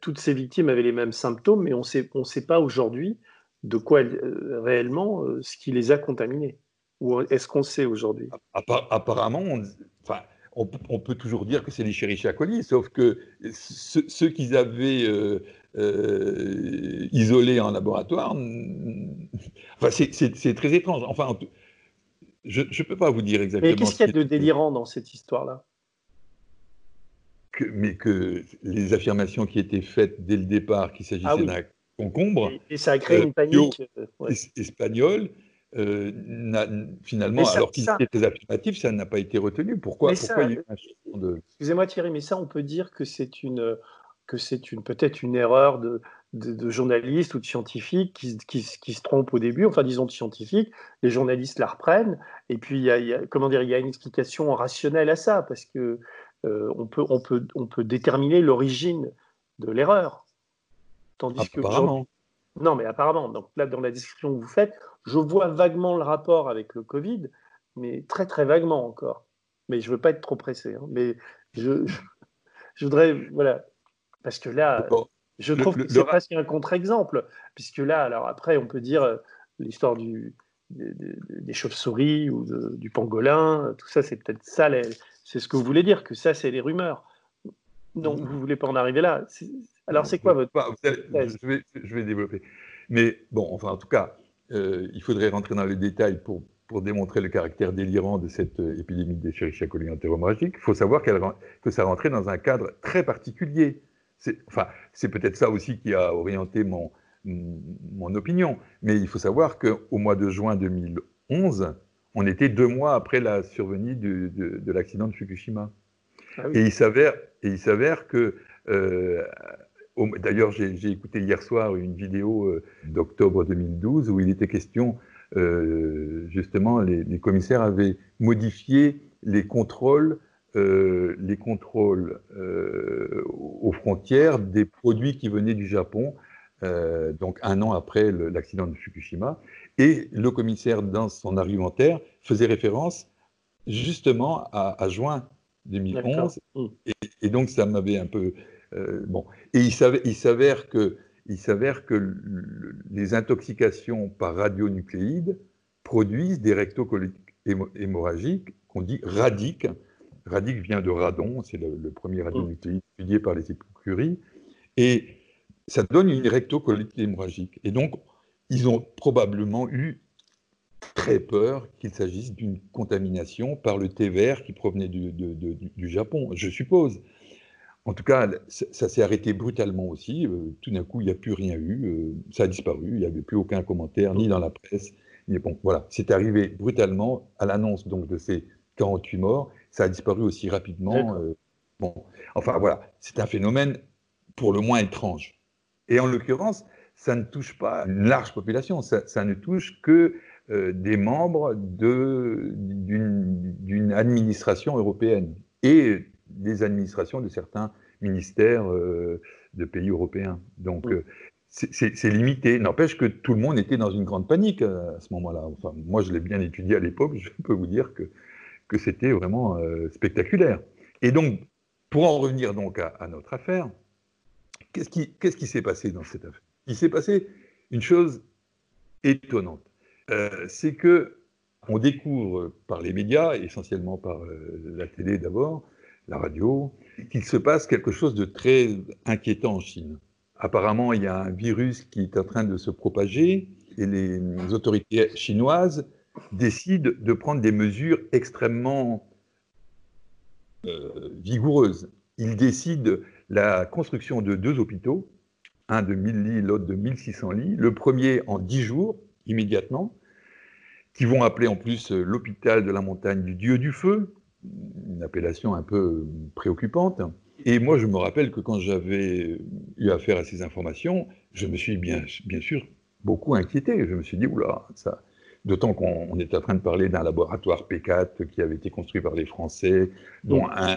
toutes ces victimes avaient les mêmes symptômes, mais on sait, ne sait pas aujourd'hui de quoi euh, réellement euh, ce qui les a contaminés. Ou est-ce qu'on sait aujourd'hui? Apparemment, on, enfin, on, peut toujours dire que c'est les Chérichia coli, sauf que ceux, qu'ils avaient euh, isolés en laboratoire, enfin, c'est très étrange. Enfin, je ne peux pas vous dire exactement. Mais qu'est-ce qu'il y a de délirant dans cette histoire-là? Mais que les affirmations qui étaient faites dès le départ, qu'il s'agissait ah d'un concombre, et, ça a créé une euh, panique euh, espagnole, euh, finalement, alors qu'il était très affirmatif, ça n'a pas été retenu. Pourquoi, pourquoi il y a eu de... Excusez-moi Thierry, mais ça, on peut dire que c'est une, que c'est une, peut-être une erreur de, de, journalistes ou de scientifiques qui, qui, qui, se trompent au début, enfin disons de scientifiques, les journalistes la reprennent, et puis il y a, comment dire, il y a une explication rationnelle à ça, parce que on, peut, on, peut, on peut déterminer l'origine de l'erreur. Tandis apparemment. non, mais apparemment. Donc là, dans la description que vous faites, je vois vaguement le rapport avec le Covid, mais très très vaguement encore. Mais je ne veux pas être trop pressé. Hein. mais je, je, voudrais, voilà, parce que là, je trouve que c'est presque un contre-exemple, puisque là, alors après, on peut dire euh, l'histoire du, des, chauves-souris ou du pangolin, tout ça, c'est peut-être ça c'est ce que vous voulez dire, que ça, c'est les rumeurs. Non, vous ne voulez pas en arriver là. Alors, c'est quoi votre. je, vais, je, vais, développer. Mais bon, enfin, en tout cas, euh, il faudrait rentrer dans les détails pour, pour démontrer le caractère délirant de cette euh, épidémie de Escherichia coli entérohémorragique. Il faut savoir que ça rentrait dans un cadre très particulier. C'est enfin, peut-être ça aussi qui a orienté mon, mon opinion. Mais il faut savoir qu'au mois de juin 2011, on était deux mois après la survenue de, l'accident de Fukushima. Ah et il s'avère que, euh, d'ailleurs j'ai écouté hier soir une vidéo euh, d'octobre 2012 où il était question, euh, justement, les, commissaires avaient modifié les contrôles, les contrôles aux frontières des produits qui venaient du Japon, donc un an après l'accident de Fukushima. Et le commissaire, dans son argumentaire, faisait référence justement à, juin 2011. Mm. Et, donc, ça m'avait un peu. Euh, bon. Et il s'avère que, il s'avère que les intoxications par radionucléides produisent des rectocoliques hémorragiques qu'on dit radiques. Radique vient de radon, c'est le, premier mm. radionucléide étudié par les écuries. Et ça donne une rectocolite hémorragique. Et donc, ils ont probablement eu très peur qu'il s'agisse d'une contamination par le thé vert qui provenait du, Japon, je suppose. En tout cas, ça, s'est arrêté brutalement aussi. Euh, tout d'un coup, il n'y a plus rien eu. Euh, ça a disparu. Il n'y avait plus aucun commentaire, ni dans la presse. Mais bon, voilà, c'est arrivé brutalement à l'annonce donc de ces 48 morts. Ça a disparu aussi rapidement. Euh, bon, enfin voilà, c'est un phénomène pour le moins étrange. Et en l'occurrence, ça ne touche pas une large population, ça, ne touche que euh, des membres d'une administration européenne et des administrations de certains ministères euh, de pays européens. Donc, euh, c'est limité. N'empêche que tout le monde était dans une grande panique à ce moment-là. Enfin, moi, je l'ai bien étudié à l'époque. Je peux vous dire que, que c'était vraiment spectaculaire. Et donc, pour en revenir donc à, à notre affaire, qu'est-ce qui s'est passé dans cette affaire? Il s'est passé une chose étonnante. Euh, c'est que on découvre par les médias, essentiellement par euh, la télé d'abord, la radio, qu'il se passe quelque chose de très inquiétant en Chine. apparemment, il y a un virus qui est en train de se propager et les autorités chinoises décident de prendre des mesures extrêmement euh, vigoureuses. Ils décident la construction de deux hôpitaux, un de 1000 lits, l'autre de 1600 lits, le premier en 10 jours, immédiatement, qui vont appeler en plus l'hôpital de la montagne du Dieu du Feu, une appellation un peu préoccupante. Et moi, je me rappelle que quand j'avais eu affaire à ces informations, je me suis bien, bien sûr beaucoup inquiété. Je me suis dit, oula, ça. D'autant qu'on est en train de parler d'un laboratoire P4 qui avait été construit par les Français, dont un,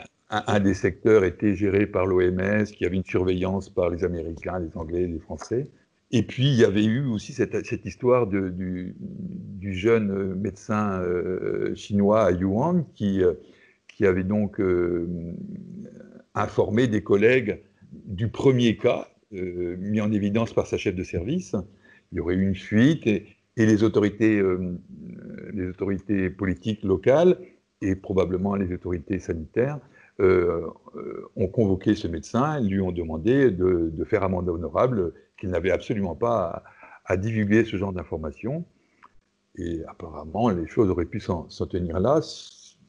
des secteurs était géré par l'OMS, qui avait une surveillance par les Américains, les Anglais, les Français. Et puis, il y avait eu aussi cette, histoire du, jeune médecin euh, chinois à Yuan qui, euh, avait donc euh, informé des collègues du premier cas mis en évidence par sa chef de service il y aurait eu une fuite et, les, autorités, euh, les autorités politiques locales et probablement les autorités sanitaires euh, euh, ont convoqué ce médecin, lui ont demandé de, faire amende honorable, qu'il n'avait absolument pas à, divulguer ce genre d'informations. Et apparemment, les choses auraient pu s'en tenir là,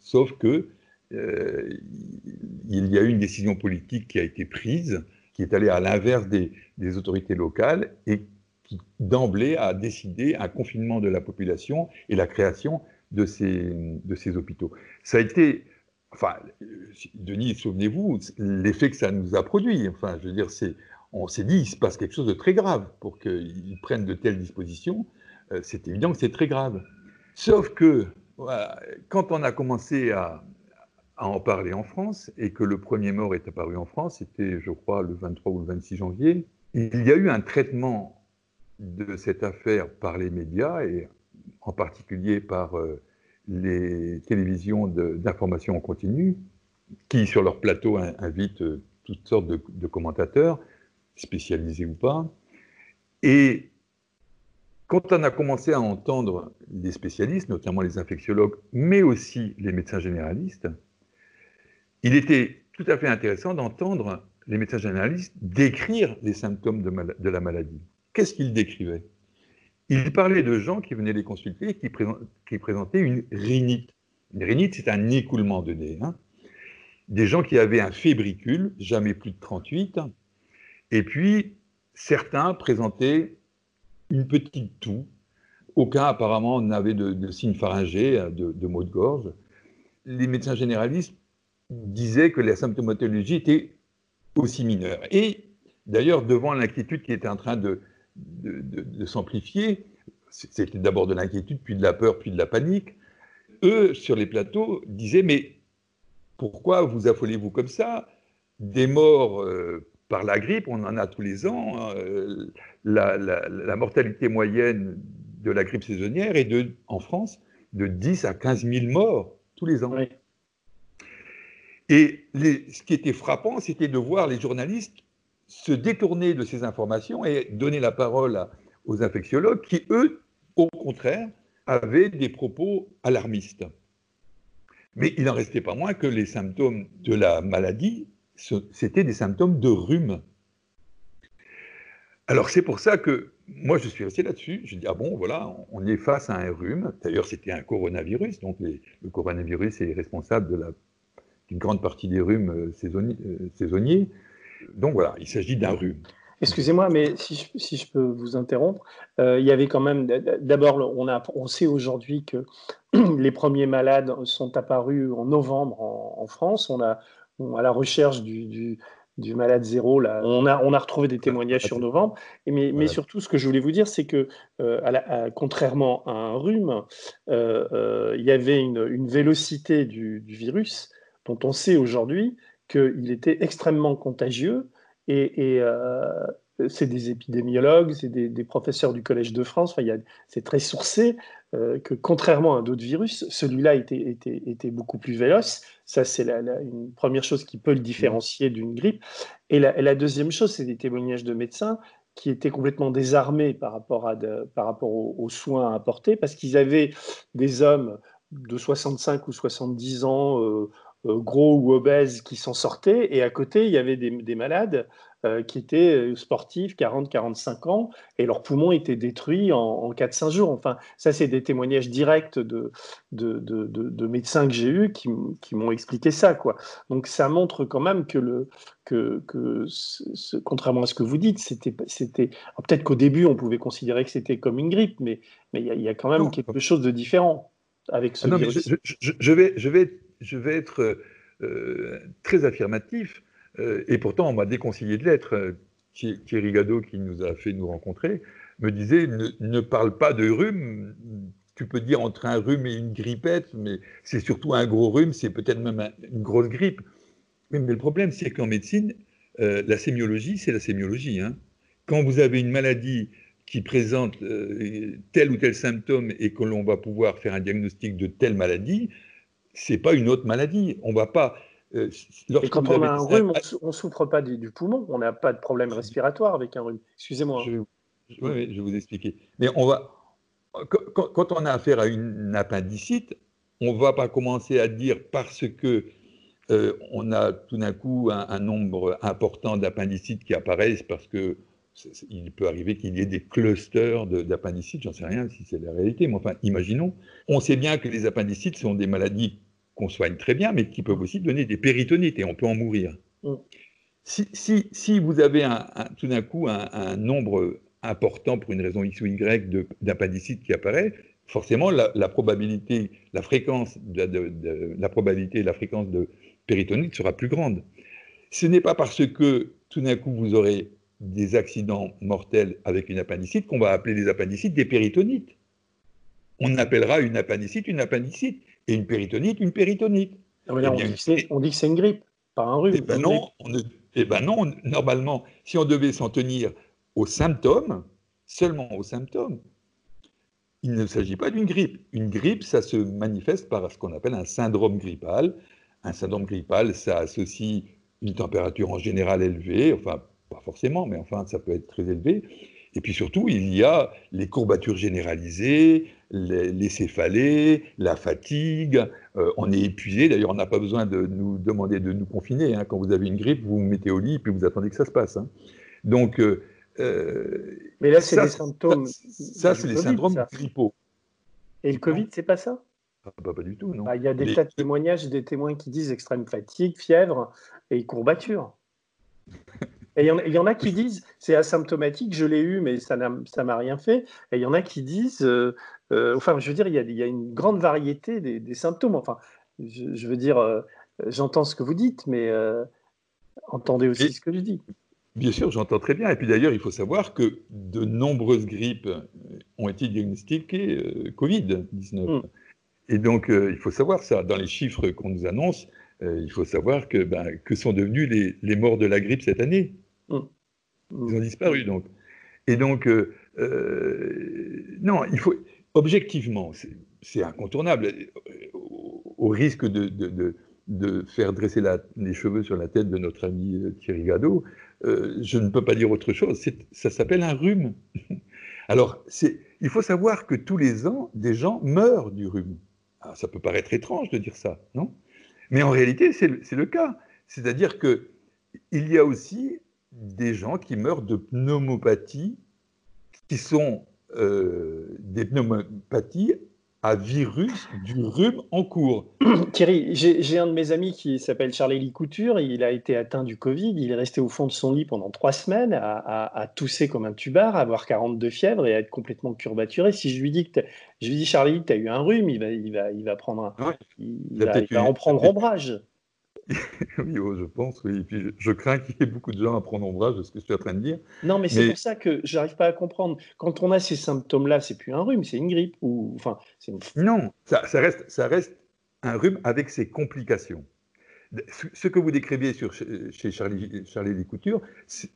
sauf que il y a eu une décision politique qui a été prise, qui est allée à l'inverse des, des, autorités locales et qui d'emblée a décidé un confinement de la population et la création de ces, de ces hôpitaux. Ça a été, enfin, Denis, souvenez-vous, l'effet que ça nous a produit. Enfin, je veux dire, on s'est dit, il se passe quelque chose de très grave pour qu'ils prennent de telles dispositions. Euh, c'est évident que c'est très grave. Sauf que, quand on a commencé à, à en parler en France et que le premier mort est apparu en France, c'était, je crois, le 23 ou le 26 janvier, il y a eu un traitement de cette affaire par les médias et en particulier par euh, les télévisions d'information en continu, qui sur leur plateau invitent euh, toutes sortes de, commentateurs, spécialisés ou pas. Et quand on a commencé à entendre les spécialistes, notamment les infectiologues, mais aussi les médecins généralistes, il était tout à fait intéressant d'entendre les médecins généralistes décrire les symptômes de la maladie. Qu'est-ce qu'il décrivait Il parlait de gens qui venaient les consulter et qui, présentaient une rhinite. Une rhinite, c'est un écoulement de nez. Hein. Des gens qui avaient un fébricule, jamais plus de 38, et puis certains présentaient une petite toux. Aucun apparemment n'avait de, de signes pharyngés, de, de maux de gorge. Les médecins généralistes disaient que la symptomatologie était aussi mineure. Et d'ailleurs, devant l'inquiétude qui était en train de, de, s'amplifier. C'était d'abord de l'inquiétude, puis de la peur, puis de la panique. Eux, sur les plateaux, disaient Mais pourquoi vous affolez-vous comme ça? Des morts euh, par la grippe, on en a tous les ans. Euh, la, mortalité moyenne de la grippe saisonnière est de, en France de 10 à 15 000 morts tous les ans. Et ce qui était frappant, c'était de voir les journalistes se détourner de ces informations et donner la parole aux infectiologues qui, eux, au contraire, avaient des propos alarmistes. Mais il n'en restait pas moins que les symptômes de la maladie, c'était des symptômes de rhume. Alors c'est pour ça que moi je suis resté là-dessus. Je dis ah bon voilà, on est face à un rhume. D'ailleurs c'était un coronavirus, donc le coronavirus est responsable d'une grande partie des rhumes euh, euh, saisonniers. Donc voilà, il s'agit d'un rhume. Excusez-moi, mais si je, peux vous interrompre, euh, il y avait quand même. D'abord, on, on sait aujourd'hui que [clears throat] les premiers malades sont apparus en novembre en, France. On a, à la recherche du, malade zéro, là, on, a, on a retrouvé des témoignages sur novembre. mais, mais, surtout, ce que je voulais vous dire, c'est que, euh, contrairement à un rhume, euh, il y avait une, une vélocité du, virus dont on sait aujourd'hui qu'il était extrêmement contagieux et, euh, c'est des épidémiologues, c'est des, professeurs du Collège de France, enfin, c'est très sourcé euh, que contrairement à d'autres virus, celui-là était, était, était, beaucoup plus véloce. Ça, c'est la, une première chose qui peut le différencier d'une grippe. Et la, deuxième chose, c'est des témoignages de médecins qui étaient complètement désarmés par rapport, à par rapport aux, soins apportés, parce qu'ils avaient des hommes de 65 ou 70 ans, euh, gros ou obèses qui s'en sortaient, et à côté, il y avait des malades euh, qui étaient euh, sportifs, 40-45 ans, et leurs poumons étaient détruits en, 4-5 jours. Enfin, ça, c'est des témoignages directs de, de, de, de médecins que j'ai eus qui, qui m'ont expliqué ça. Quoi. Donc, ça montre quand même que, le, que, que ce, contrairement à ce que vous dites, c'était, c'était peut-être qu'au début, on pouvait considérer que c'était comme une grippe, mais il mais y, y, a quand même quelque chose de différent avec ce ah virus. je, je, je, vais, je, vais, je vais être euh, très affirmatif. Euh, et pourtant, on m'a déconseillé de l'être. Thierry Gadot, qui nous a fait nous rencontrer, me disait ne, parle pas de rhume. Tu peux dire entre un rhume et une grippette, mais c'est surtout un gros rhume, c'est peut-être même une grosse grippe. Mais, le problème, c'est qu'en médecine, euh, la sémiologie, c'est la sémiologie. Hein. Quand vous avez une maladie qui présente tel ou tel symptôme et que l'on va pouvoir faire un diagnostic de telle maladie, c'est pas une autre maladie. On va pas euh, et quand on a un rhume, on ne souffre pas du, poumon, on n'a pas de problème respiratoire avec un rhume. Excusez-moi. Je, oui, je vais vous expliquer. Mais on va, quand, on a affaire à une appendicite, on ne va pas commencer à dire parce que euh, on a tout d'un coup un, nombre important d'appendicites qui apparaissent parce que il peut arriver qu'il y ait des clusters d'appendicites, j'en sais rien si c'est la réalité, mais enfin, imaginons. On sait bien que les appendicites sont des maladies qu'on soigne très bien, mais qui peuvent aussi donner des péritonites et on peut en mourir. Mm. Si, vous avez un, tout d'un coup un, nombre important pour une raison X ou Y d'appendicite qui apparaît, forcément la, probabilité, la fréquence de, la probabilité et la fréquence de péritonite sera plus grande. Ce n'est pas parce que tout d'un coup vous aurez des accidents mortels avec une appendicite qu'on va appeler les appendicites des péritonites. On appellera une appendicite une appendicite et une péritonite, une péritonite. Eh on, dit que c'est une grippe, pas un rhume. Eh ben, non, eh ben non, normalement, si on devait s'en tenir aux symptômes, seulement aux symptômes, il ne s'agit pas d'une grippe. Une grippe, ça se manifeste par ce qu'on appelle un syndrome grippal. Un syndrome grippal, ça associe une température en général élevée, enfin, pas forcément, mais enfin, ça peut être très élevé. Et puis surtout, il y a les courbatures généralisées, les, céphalées, la fatigue. Euh, on est épuisé. D'ailleurs, on n'a pas besoin de nous demander de nous confiner. Hein. Quand vous avez une grippe, vous vous mettez au lit et puis vous attendez que ça se passe. Hein. Donc, euh, euh, mais là, c'est des symptômes. Ça, c'est les syndromes grippaux. Et le Covid, c'est pas ça? Ah, bah, Pas du tout, non. Bah, il y a des tas de témoignages des témoins qui disent extrême fatigue, fièvre et courbature. [laughs] Et il y, en a qui disent c'est asymptomatique, je l'ai eu, mais ça ne m'a rien fait. Et il y en a qui disent, euh, euh, enfin, je veux dire, il y, a, une grande variété des, symptômes. Enfin, je, veux dire, euh, j'entends ce que vous dites, mais entendez aussi ce que je dis. Bien sûr, j'entends très bien. Et puis d'ailleurs, il faut savoir que de nombreuses grippes ont été diagnostiquées Covid-19. Hmm. Et donc, il faut savoir ça. Dans les chiffres qu'on nous annonce, il faut savoir que, ben, que sont devenus les, les morts de la grippe cette année. Mmh. Ils ont disparu, donc. Et donc, euh, euh, non, il faut, objectivement, c'est incontournable, au, risque de, de, de, faire dresser la, les cheveux sur la tête de notre ami euh, Thierry Gadot, je ne peux pas dire autre chose, ça s'appelle un rhume. [laughs] Alors, il faut savoir que tous les ans, des gens meurent du rhume. Alors, ça peut paraître étrange de dire ça, non? Mais en réalité, c'est le, cas. C'est-à-dire qu'il y a aussi des gens qui meurent de pneumopathie, qui sont euh, des pneumopathies à virus du rhume en cours. [clears throat] Thierry, j'ai un de mes amis qui s'appelle Charlie Couture, il a été atteint du Covid, il est resté au fond de son lit pendant trois semaines à, tousser comme un tubard, à avoir 42 fièvres et à être complètement curbaturé. Si je lui dis, que je lui dis Charlie, tu as eu un rhume, il va, il va, il va prendre un, il, va, en prendre ombrage. [laughs] oui, oh, je pense, oui. Et puis je, crains qu'il y ait beaucoup de gens à prendre ombrage de ce que je suis en train de dire. Non, mais, c'est pour ça que je n'arrive pas à comprendre. Quand on a ces symptômes-là, c'est plus un rhume, c'est une grippe. Ou, enfin, Non, ça, reste, ça reste un rhume avec ses complications. Ce que vous décriviez sur, chez Charlie, Charlie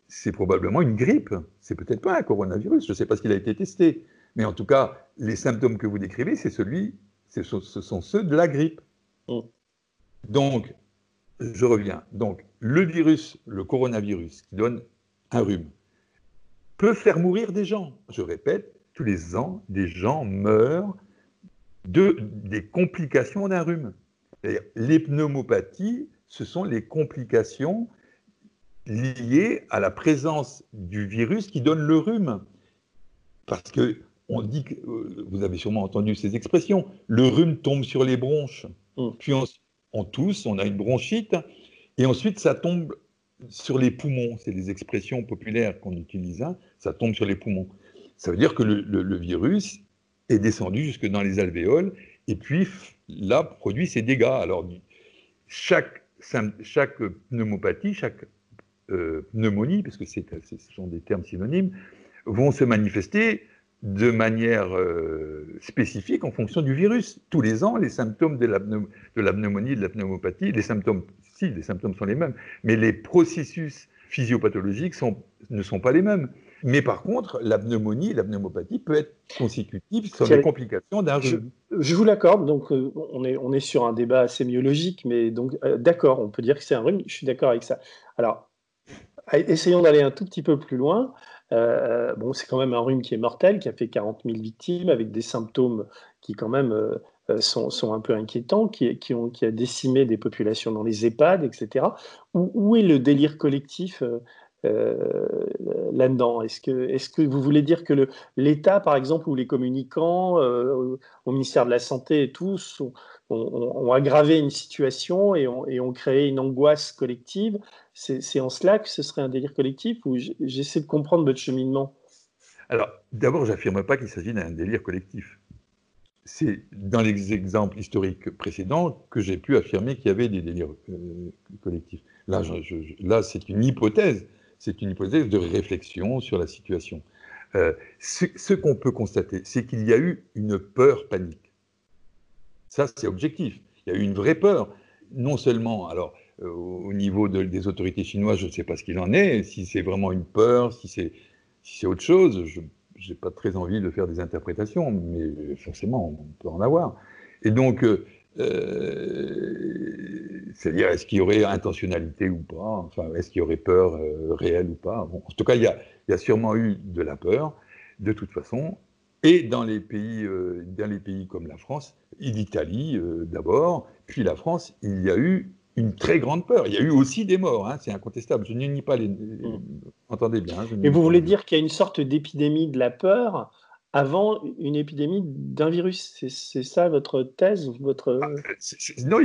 c'est probablement une grippe. C'est peut-être pas un coronavirus. Je ne sais pas s'il a été testé. Mais en tout cas, les symptômes que vous décrivez, c'est celui, ce sont ceux de la grippe. Mm. Donc, je reviens. Donc, le virus, le coronavirus, qui donne un rhume, peut faire mourir des gens. Je répète, tous les ans, des gens meurent de, des complications d'un rhume. Les pneumopathies, ce sont les complications liées à la présence du virus qui donne le rhume. Parce que on dit que, euh, vous avez sûrement entendu ces expressions, le rhume tombe sur les bronches, mm. puis on, tousse, on a une bronchite, et ensuite ça tombe sur les poumons. C'est des expressions populaires qu'on utilise, hein. ça tombe sur les poumons. Ça veut dire que le, virus est descendu jusque dans les alvéoles, et puis là produit ses dégâts. Alors chaque, chaque pneumopathie, chaque euh, pneumonie, parce que ce sont des termes synonymes, vont se manifester de manière euh, spécifique en fonction du virus. Tous les ans, les symptômes de la, de la pneumonie, de la pneumopathie, les symptômes, si, les symptômes sont les mêmes, mais les processus physiopathologiques sont, ne sont pas les mêmes. Mais par contre, la pneumonie, la pneumopathie peut être consécutive sur les complications d'un rhume. Je, vous l'accorde, donc euh, on, est, on est sur un débat sémiologique, mais donc euh, d'accord, on peut dire que c'est un rhume, je suis d'accord avec ça. Alors, essayons d'aller un tout petit peu plus loin. Euh, bon, c'est quand même un rhume qui est mortel, qui a fait 40 000 victimes, avec des symptômes qui quand même euh, euh, sont, un peu inquiétants, qui, ont, a décimé des populations dans les EHPAD, etc. Où, est le délire collectif là-dedans? Est-ce que, vous voulez dire que l'État, par exemple, ou les communicants au ministère de la Santé et tous ont, aggravé une situation et ont, créé une angoisse collective c'est en cela que ce serait un délire collectif ou j'essaie de comprendre votre cheminement? Alors, d'abord, j'affirme pas qu'il s'agit d'un délire collectif. C'est dans les exemples historiques précédents que j'ai pu affirmer qu'il y avait des délires euh, collectifs. Là, c'est une hypothèse. C'est une hypothèse de réflexion sur la situation. Euh, ce qu'on peut constater, c'est qu'il y a eu une peur panique. Ça, c'est objectif. Il y a eu une vraie peur. Non seulement, alors, euh, au niveau des autorités chinoises, je ne sais pas ce qu'il en est, si c'est vraiment une peur, si c'est autre chose, je n'ai pas très envie de faire des interprétations, mais forcément, on peut en avoir. Et donc, euh, euh, c'est-à-dire, est-ce qu'il y aurait intentionnalité ou pas? Enfin, est-ce qu'il y aurait peur réelle ou pas? En tout cas, il y, a, sûrement eu de la peur, de toute façon. Et dans les pays, dans les pays comme la France, l'Italie d'abord, puis la France, il y a eu une très grande peur. Il y a eu aussi des morts, hein, c'est incontestable. Je ne nie pas les. Mm. Entendez bien. Hein, Mais vous voulez dire qu'il y a une sorte d'épidémie de la peur avant une épidémie d'un virus? C'est ça votre thèse votre... Ah, Non,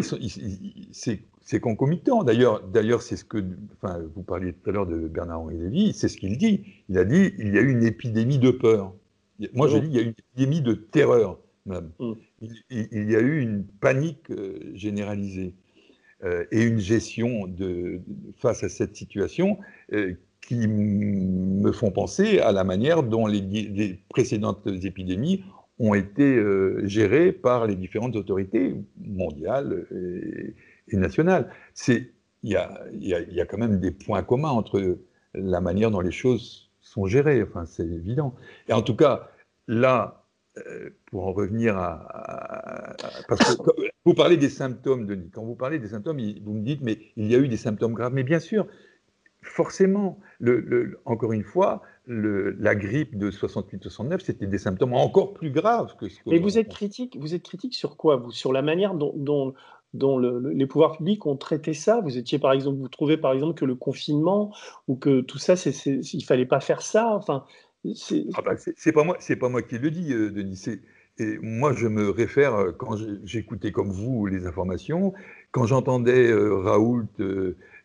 c'est concomitant. D'ailleurs, d'ailleurs, c'est ce que, enfin, vous parliez tout à l'heure de Bernard-Henri Lévy, c'est ce qu'il dit. Il a dit il y a eu une épidémie de peur. Moi, je dis il y a eu une épidémie de terreur même. Mm. Il, y a eu une panique euh, généralisée. Euh, et une gestion de, face à cette situation euh, qui me font penser à la manière dont les, précédentes épidémies ont été euh, gérées par les différentes autorités mondiales et, nationales. Il y y a, quand même des points communs entre la manière dont les choses sont gérées, enfin, c'est évident. Et en tout cas, là, euh, pour en revenir à, Parce que vous parlez des symptômes, Denis. Quand vous parlez des symptômes, vous me dites, mais il y a eu des symptômes graves. Mais bien sûr, forcément, le, encore une fois, le, la grippe de 68-69, c'était des symptômes encore plus graves que ce que. Mais vous êtes critique, vous êtes critique sur quoi vous? Sur la manière dont, dont, dont les pouvoirs publics ont traité ça Vous étiez par exemple, vous trouvez par exemple que le confinement ou que tout ça, c'est, il fallait pas faire ça. Enfin, ah bah, c'est pas moi, c'est pas moi qui le dis, euh, Denis. Et moi, je me réfère euh, quand j'écoutais comme vous les informations, quand j'entendais euh, Raoult,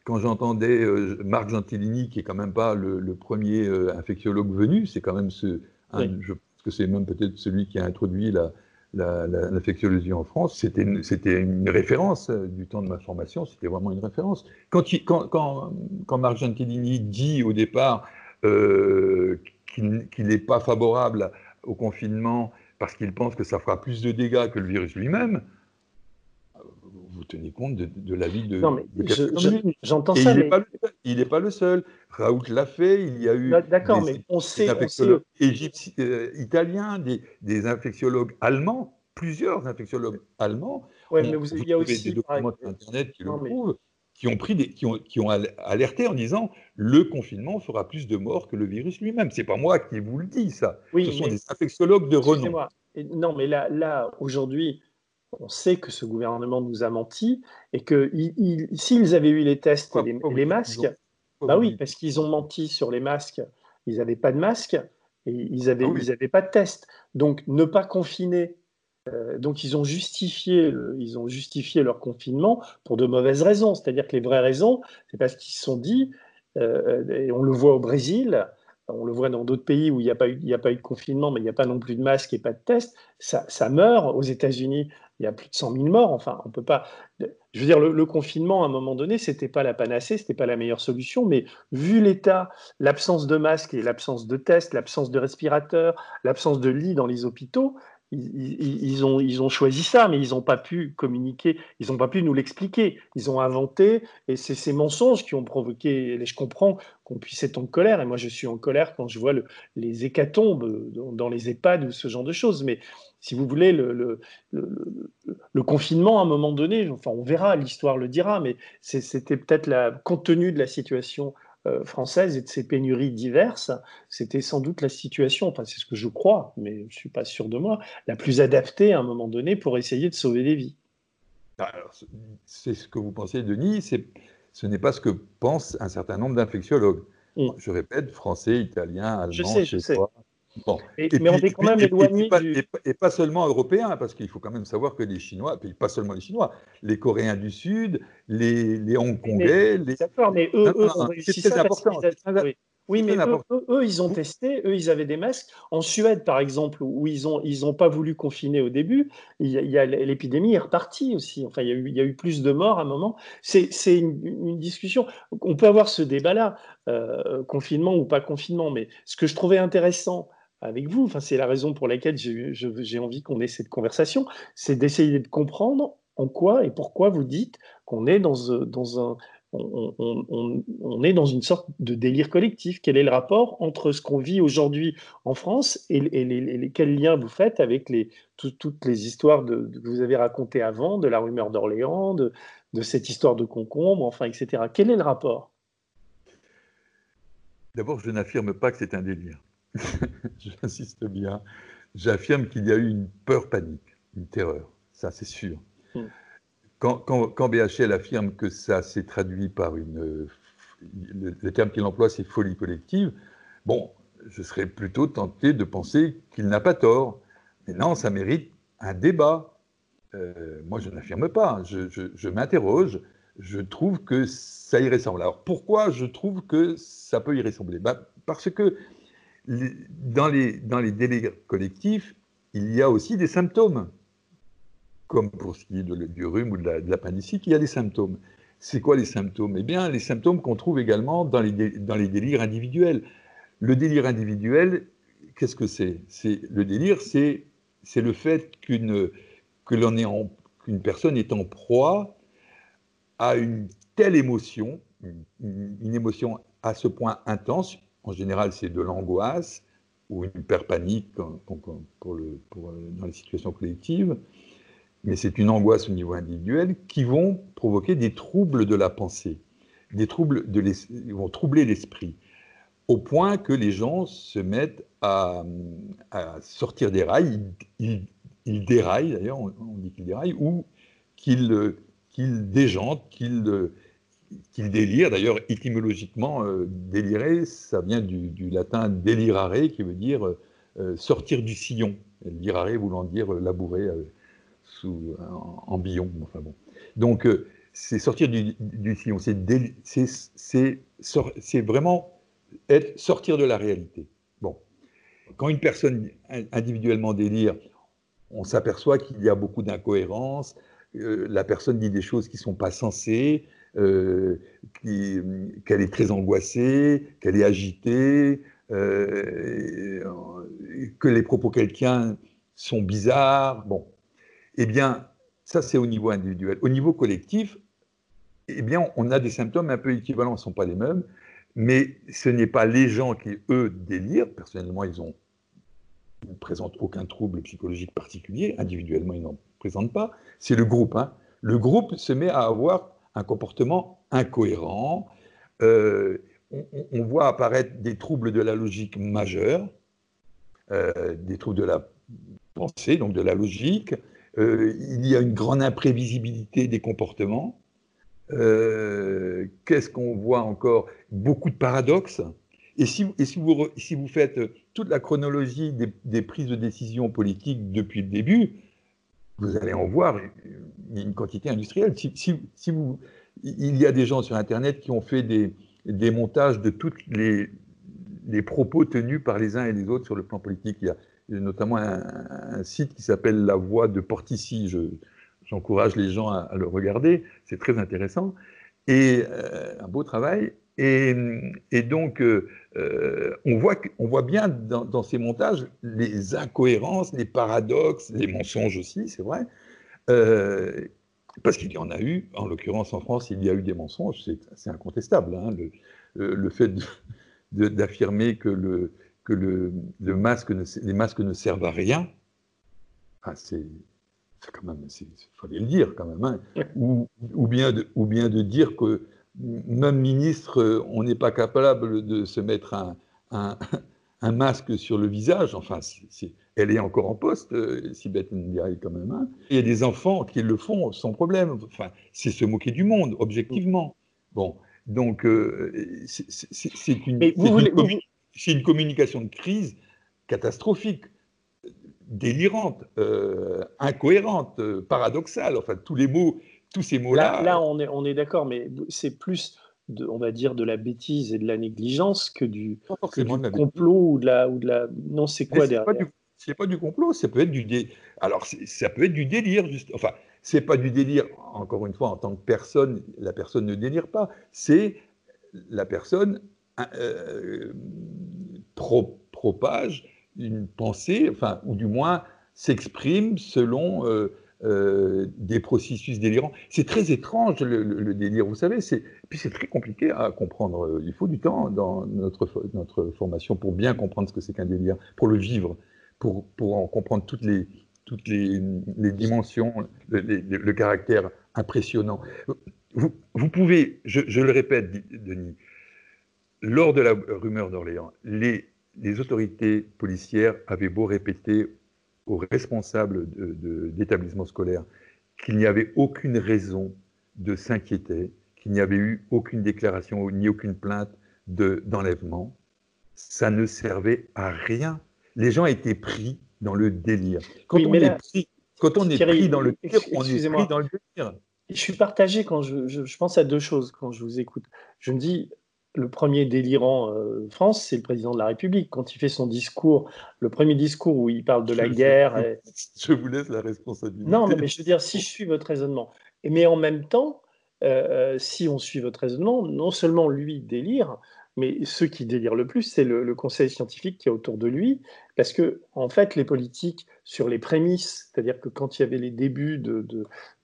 quand j'entendais Marc Gentilini, qui est quand même pas le, premier infectiologue venu, c'est quand même ce, je pense que c'est même peut-être celui qui a introduit la, l'infectiologie en France, c'était une, référence du temps de ma formation, c'était vraiment une référence. Quand, quand, quand, quand Marc Gentilini dit au départ euh, qu'il n'est pas favorable au confinement parce qu'il pense que ça fera plus de dégâts que le virus lui-même, vous tenez compte de, l'avis de. Non, mais j'entends ça. Il n'est pas, le seul. Raoult l'a fait. Il y a eu. D'accord, mais on sait. Des infectiologues euh, italiens, des, infectiologues allemands, plusieurs infectiologues allemands. Oui, mais vous, il y a aussi. des documents Internet qui le prouvent qui ont, pris des, qui, ont, qui ont alerté en disant le confinement fera plus de morts que le virus lui-même. C'est pas moi qui vous le dis, ça. Ce sont des infectiologues de renom. Non, mais là, là aujourd'hui, on sait que ce gouvernement nous a menti et que s'ils avaient eu les tests et les, masques, bah oui, parce qu'ils ont menti sur les masques, ils n'avaient pas de masques et ils n'avaient ah pas de tests. Donc ne pas confiner euh, donc ils ont justifié, ils ont justifié leur confinement pour de mauvaises raisons. C'est-à-dire que les vraies raisons, c'est parce qu'ils se sont dit, euh, et on le voit au Brésil, on le voit dans d'autres pays où il n'y a, pas eu, a pas eu de confinement, mais il n'y a pas non plus de masque et pas de test, ça, ça meurt. Aux États-Unis, il y a plus de 100 000 morts. Enfin, on peut pas. Je veux dire, le, confinement, à un moment donné, c'était pas la panacée, c'était pas la meilleure solution, mais vu l'état, l'absence de masque et l'absence de tests, l'absence de respirateurs, l'absence de lits dans les hôpitaux, ils, ont, ils ont choisi ça, mais ils n'ont pas pu communiquer, ils n'ont pas pu nous l'expliquer. Ils ont inventé, et c'est ces mensonges qui ont provoqué. Et je comprends qu'on puisse être en colère, et moi je suis en colère quand je vois les hécatombes dans, les EHPAD ou ce genre de choses. Mais si vous voulez, le, confinement, à un moment donné, enfin, on verra, l'histoire le dira, mais c'était peut-être la compte tenu de la situation française et de ces pénuries diverses, c'était sans doute la situation, enfin c'est ce que je crois, mais je ne suis pas sûr de moi, la plus adaptée à un moment donné pour essayer de sauver des vies. Ah, c'est ce que vous pensez, Denis, ce n'est pas ce que pensent un certain nombre d'infectiologues. Mm. Je répète, français, italien, allemand, je sais, je sais mais on est quand même éloigné et, pas, seulement européens, parce qu'il faut quand même savoir que les Chinois, puis pas seulement les Chinois, les Coréens du Sud, les, les Hongkongais... les... D'accord, mais eux, eux c'est très important. Oui. mais eux, ils ont testé, eux, ils avaient des masques. En Suède, par exemple, où ils n'ont ils ont pas voulu confiner au début, l'épidémie est repartie aussi. Enfin, il y, a eu, il y a eu plus de morts à un moment. C'est une, une, discussion. On peut avoir ce débat-là, euh, confinement ou pas confinement, mais ce que je trouvais intéressant avec vous. Enfin, c'est la raison pour laquelle j'ai envie qu'on ait cette conversation, c'est d'essayer de comprendre en quoi et pourquoi vous dites qu'on est dans, euh, un, on, est dans une sorte de délire collectif. Quel est le rapport entre ce qu'on vit aujourd'hui en France et, les, quels liens vous faites avec les, toutes les histoires que vous avez racontées avant, de la rumeur d'Orléans, de, de, cette histoire de concombre, enfin, etc. Quel est le rapport? D'abord, je n'affirme pas que c'est un délire. [laughs] j'insiste bien, j'affirme qu'il y a eu une peur panique, une terreur, ça c'est sûr. Hmm. Quand, BHL affirme que ça s'est traduit par une... Le, terme qu'il emploie, c'est folie collective, bon, je serais plutôt tenté de penser qu'il n'a pas tort. Mais non, ça mérite un débat. Euh, moi, je n'affirme pas, je, m'interroge, je trouve que ça y ressemble. Alors pourquoi je trouve que ça peut y ressembler? Bah, Parce que dans les, dans les délais collectifs, il y a aussi des symptômes. Comme pour ce qui est du rhume ou de l'appendicite, il y a des symptômes. C'est quoi les symptômes? Eh bien, les symptômes qu'on trouve également dans les, dans les délires individuels. Le délire individuel, qu'est-ce que c'est? Le délire, c'est le fait qu'une que qu'une personne est en proie à une telle émotion, une émotion à ce point intense, en général, c'est de l'angoisse ou une panique pour le, dans les situations collectives, mais c'est une angoisse au niveau individuel qui vont provoquer des troubles de la pensée, des troubles de vont troubler l'esprit, au point que les gens se mettent à, sortir des rails, ils, déraillent d'ailleurs, on, dit qu'ils déraillent, ou qu'ils qu'ils déjantent, qu'ils qu'il délire. D'ailleurs, étymologiquement, euh, délirer, ça vient du, latin delirare, qui veut dire euh, euh, sortir du sillon. Lirare voulant dire labourer sous, en, billon. Enfin bon. Donc, c'est sortir du, sillon. C'est vraiment être, sortir de la réalité. Bon. Quand une personne individuellement délire, on s'aperçoit qu'il y a beaucoup d'incohérences. la personne dit des choses qui ne sont pas sensées. Euh, qu'elle est très angoissée, qu'elle est agitée, euh, que les propos quelqu'un sont bizarres. Bon, eh bien, ça c'est au niveau individuel. Au niveau collectif, eh bien, on a des symptômes un peu équivalents, ne sont pas les mêmes, mais ce n'est pas les gens qui, eux, délirent. Personnellement, ils ont ne présentent aucun trouble psychologique particulier. Individuellement, ils n'en présentent pas. C'est le groupe. Hein. Le groupe se met à avoir un comportement incohérent. Euh, on, voit apparaître des troubles de la logique majeure, euh, des troubles de la pensée, donc de la logique, il y a une grande imprévisibilité des comportements. Qu'est-ce qu'on voit encore? Beaucoup de paradoxes. Et si vous faites toute la chronologie des, prises de décision politiques depuis le début, vous allez en voir une, quantité industrielle. Il y a des gens sur Internet qui ont fait des, des montages de tous les, les, propos tenus par les uns et les autres sur le plan politique. Il y a, notamment un, site qui s'appelle La Voix de Portici. J'encourage les gens à, le regarder. C'est très intéressant. Et euh, un beau travail. Et, donc, euh, euh, on, voit, on voit bien dans, ces montages les incohérences, les paradoxes, les mensonges aussi, c'est vrai. Euh, parce qu'il y en a eu, en l'occurrence en France, il y a eu des mensonges, c'est incontestable. Hein, le, fait d'affirmer que, le, que le, masque les masques ne servent à rien, ah, c'est quand même, il fallait le dire quand même, hein. ou, ou, bien de, ou bien de dire que même ministre, on n'est pas capable de se mettre un, un, masque sur le visage. Enfin, elle est encore en poste, euh, si bête dirait quand même. Hein. Il y a des enfants qui le font sans problème. Enfin, c'est se moquer du monde, objectivement. Bon, donc euh, c'est une, une, communication de crise catastrophique, délirante, euh, incohérente, paradoxale. Enfin, tous les mots tous ces mots-là. Là, on est, on est d'accord, mais c'est plus, de, on va dire, de la bêtise et de la négligence que du, complot ou de la, ou de la. Non, c'est quoi derrière? C'est pas du complot, ça peut être du dé... alors ça peut être du délire, juste. Enfin, c'est pas du délire. Encore une fois, en tant que personne, la personne ne délire pas. C'est la personne euh, propage une pensée, enfin, ou du moins s'exprime selon euh, euh, des processus délirants. C'est très étrange le, délire, vous savez. Puis c'est très compliqué à comprendre. Il faut du temps dans notre, notre formation pour bien comprendre ce que c'est qu'un délire, pour le vivre, pour, pour en comprendre toutes les, toutes les, dimensions, le, caractère impressionnant. Vous, vous pouvez, je, je, le répète, Denis, lors de la rumeur d'Orléans, les, les autorités policières avaient beau répéter aux responsables d'établissements scolaires qu'il n'y avait aucune raison de s'inquiéter, qu'il n'y avait eu aucune déclaration ni aucune plainte d'enlèvement. ça ne servait à rien. Les gens étaient pris dans le délire. Quand on est, pris, quand on est pris dans le délire, on est pris dans le délire. Je suis partagé quand je, je, pense à deux choses quand je vous écoute. Je me dis, le premier délirant euh, France, c'est le président de la République. Quand il fait son discours, le premier discours où il parle de la guerre. [laughs] Je vous laisse la responsabilité. Non, mais je veux dire, si je suis votre raisonnement, mais en même temps, euh, euh, si on suit votre raisonnement, non seulement lui délire, mais ceux qui délirent le plus, c'est le, conseil scientifique qui est autour de lui, parce que en fait, les politiques sur les prémices, c'est-à-dire que quand il y avait les débuts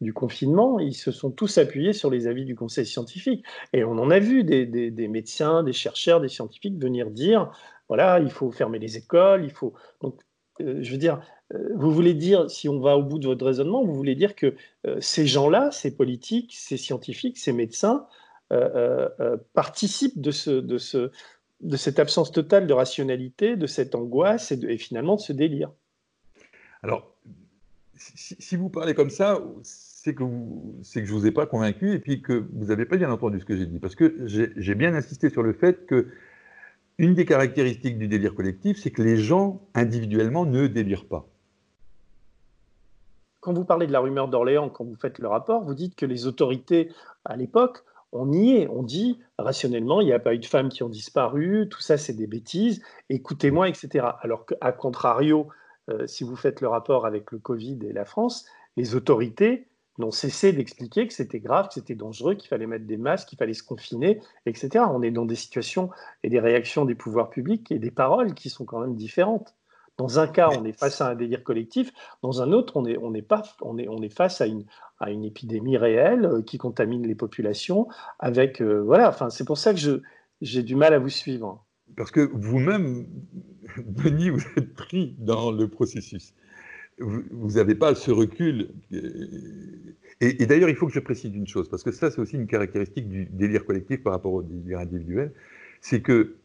du confinement, ils se sont tous appuyés sur les avis du conseil scientifique, et on en a vu des, médecins, des chercheurs, des scientifiques venir dire, voilà, il faut fermer les écoles, il faut donc euh, je veux dire, euh, vous voulez dire, si on va au bout de votre raisonnement, vous voulez dire que euh, ces gens-là, ces politiques, ces scientifiques, ces médecins, participe de, ce, de, ce, de cette absence totale de rationalité, de cette angoisse et, finalement de ce délire. Alors, si, vous parlez comme ça, c'est que, que je ne vous ai pas convaincu et puis que vous n'avez pas bien entendu ce que j'ai dit. Parce que j'ai bien insisté sur le fait que une des caractéristiques du délire collectif, c'est que les gens individuellement ne délirent pas. Quand vous parlez de la rumeur d'Orléans, quand vous faites le rapport, vous dites que les autorités à l'époque on y est. On dit rationnellement, il n'y a pas eu de femmes qui ont disparu, tout ça c'est des bêtises, écoutez-moi, etc. Alors qu'à contrario, euh, si vous faites le rapport avec le Covid et la France, les autorités n'ont cessé d'expliquer que c'était grave, que c'était dangereux, qu'il fallait mettre des masques, qu'il fallait se confiner, etc. On est dans des situations et des réactions des pouvoirs publics et des paroles qui sont quand même différentes. Dans un cas, on est face à un délire collectif, dans un autre, on est, on est, pas, on est, on est face à une, à une épidémie réelle euh, qui contamine les populations. Avec, euh, voilà, enfin, c'est pour ça que j'ai du mal à vous suivre. Parce que vous-même, [laughs] Denis, vous êtes pris dans le processus. Vous n'avez pas ce recul. Euh, et, d'ailleurs, il faut que je précise une chose, parce que ça, c'est aussi une caractéristique du délire collectif par rapport au délire individuel, c'est que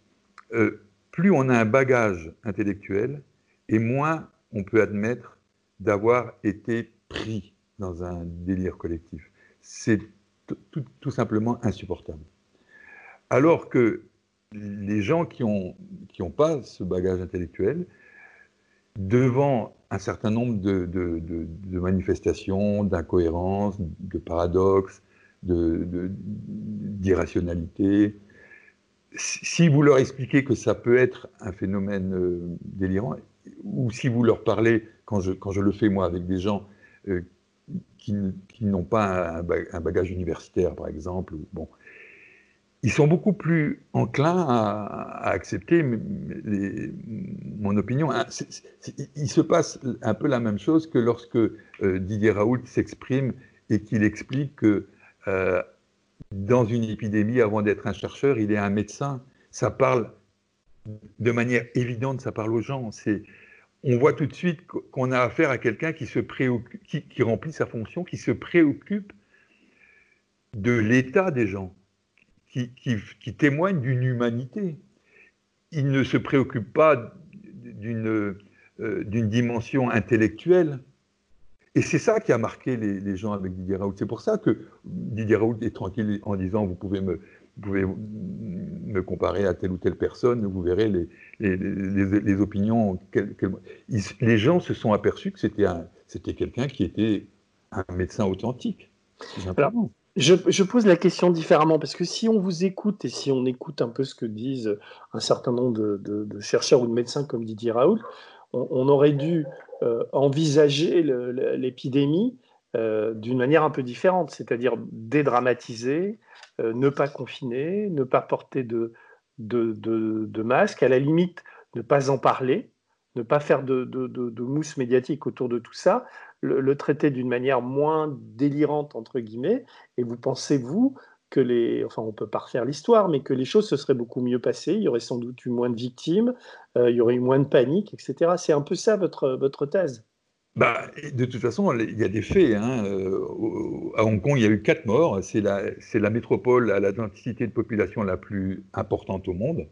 plus on a un bagage intellectuel, et moins on peut admettre d'avoir été pris dans un délire collectif. C'est tout, simplement insupportable. Alors que les gens qui n'ont qui ont pas ce bagage intellectuel, devant un certain nombre de, de, manifestations, d'incohérences, de paradoxes, d'irrationalité, si vous leur expliquez que ça peut être un phénomène euh, délirant, ou si vous leur parlez, quand je, quand je le fais moi avec des gens euh, qui, n'ont pas un, bagage universitaire, par exemple, bon, ils sont beaucoup plus enclins à, accepter mon opinion. Ah, il se passe un peu la même chose que lorsque euh, Didier Raoult s'exprime et qu'il explique que euh, dans une épidémie, avant d'être un chercheur, il est un médecin. Ça parle de manière évidente, ça parle aux gens. C'est on voit tout de suite qu'on a affaire à quelqu'un qui, se préoccupe, qui, remplit sa fonction, qui se préoccupe de l'état des gens, qui, témoigne d'une humanité. Il ne se préoccupe pas d'une euh, dimension intellectuelle. Et c'est ça qui a marqué les, gens avec Didier Raoult. C'est pour ça que Didier Raoult est tranquille en disant vous pouvez me, vous pouvez me comparer à telle ou telle personne, vous verrez les, les, opinions. les gens se sont aperçus que c'était, quelqu'un qui était un médecin authentique. je, pose la question différemment, parce que si on vous écoute et si on écoute un peu ce que disent un certain nombre de, chercheurs ou de médecins comme Didier Raoult, on, aurait dû euh, envisager l'épidémie euh, d'une manière un peu différente, c'est-à-dire dédramatiser, euh, ne pas confiner, ne pas porter de, masque, à la limite ne pas en parler, ne pas faire de, mousse médiatique autour de tout ça, le, traiter d'une manière moins délirante, entre guillemets, et vous pensez, vous, que les, enfin on peut pas refaire l'histoire, mais que les choses se seraient beaucoup mieux passées, il y aurait sans doute eu moins de victimes, euh, il y aurait eu moins de panique, etc. C'est un peu ça votre thèse bah, de toute façon, il y a des faits. Hein. Euh, à Hong Kong, il y a eu quatre morts. C'est la, la, métropole à la densité de population la plus importante au monde.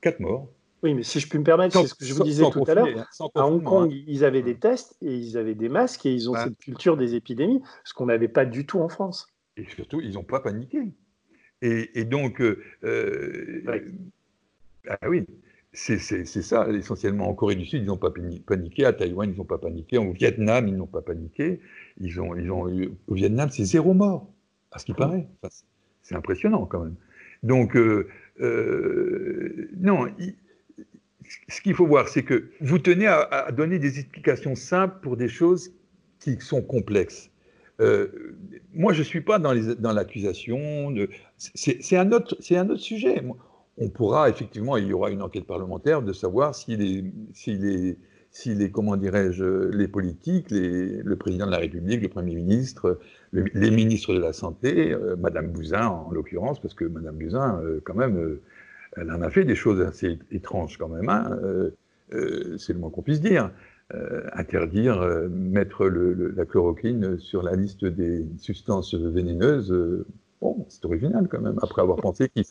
Quatre morts. Oui, mais si je puis me permettre, c'est ce que je vous disais tout à l'heure. Hein, à Hong Kong, hein. ils avaient des tests et ils avaient des masques et ils ont cette culture des épidémies, ce qu'on n'avait pas du tout en France. Et surtout, ils n'ont pas paniqué. Et, donc, euh, euh, ah oui, c'est ça, essentiellement. En Corée du Sud, ils n'ont pas paniqué. À Taïwan, ils n'ont pas paniqué. Au Vietnam, ils n'ont pas paniqué. Ils ont, ils ont eu... Au Vietnam, c'est zéro mort, à ce qui paraît. c'est impressionnant, quand même. Donc, euh, euh, non, ce qu'il faut voir, c'est que vous tenez à, donner des explications simples pour des choses qui sont complexes. Euh, moi, je ne suis pas dans l'accusation. Dans c'est un, autre, un autre sujet on pourra effectivement, il y aura une enquête parlementaire de savoir si les, si les, si les comment dirais-je, les politiques, le président de la République, le Premier ministre, les ministres de la Santé, euh, Madame Buzyn en l'occurrence, parce que Madame Buzyn, euh, quand même, euh, elle en a fait des choses assez étranges quand même, hein, c'est le moins qu'on puisse dire. interdire, mettre la chloroquine sur la liste des substances vénéneuses, bon, c'est original quand même, après avoir pensé qu'il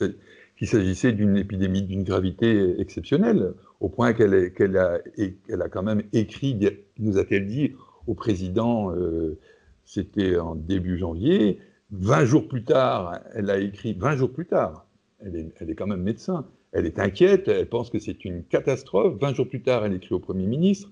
qu'il s'agissait d'une épidémie d'une gravité exceptionnelle, au point qu'elle a, quand même écrit, nous a-t-elle dit, au président, euh, c'était en début janvier, 20 jours plus tard, elle a écrit, 20 jours plus tard, elle est, quand même médecin, elle est inquiète, elle pense que c'est une catastrophe, 20 jours plus tard, elle écrit au Premier ministre,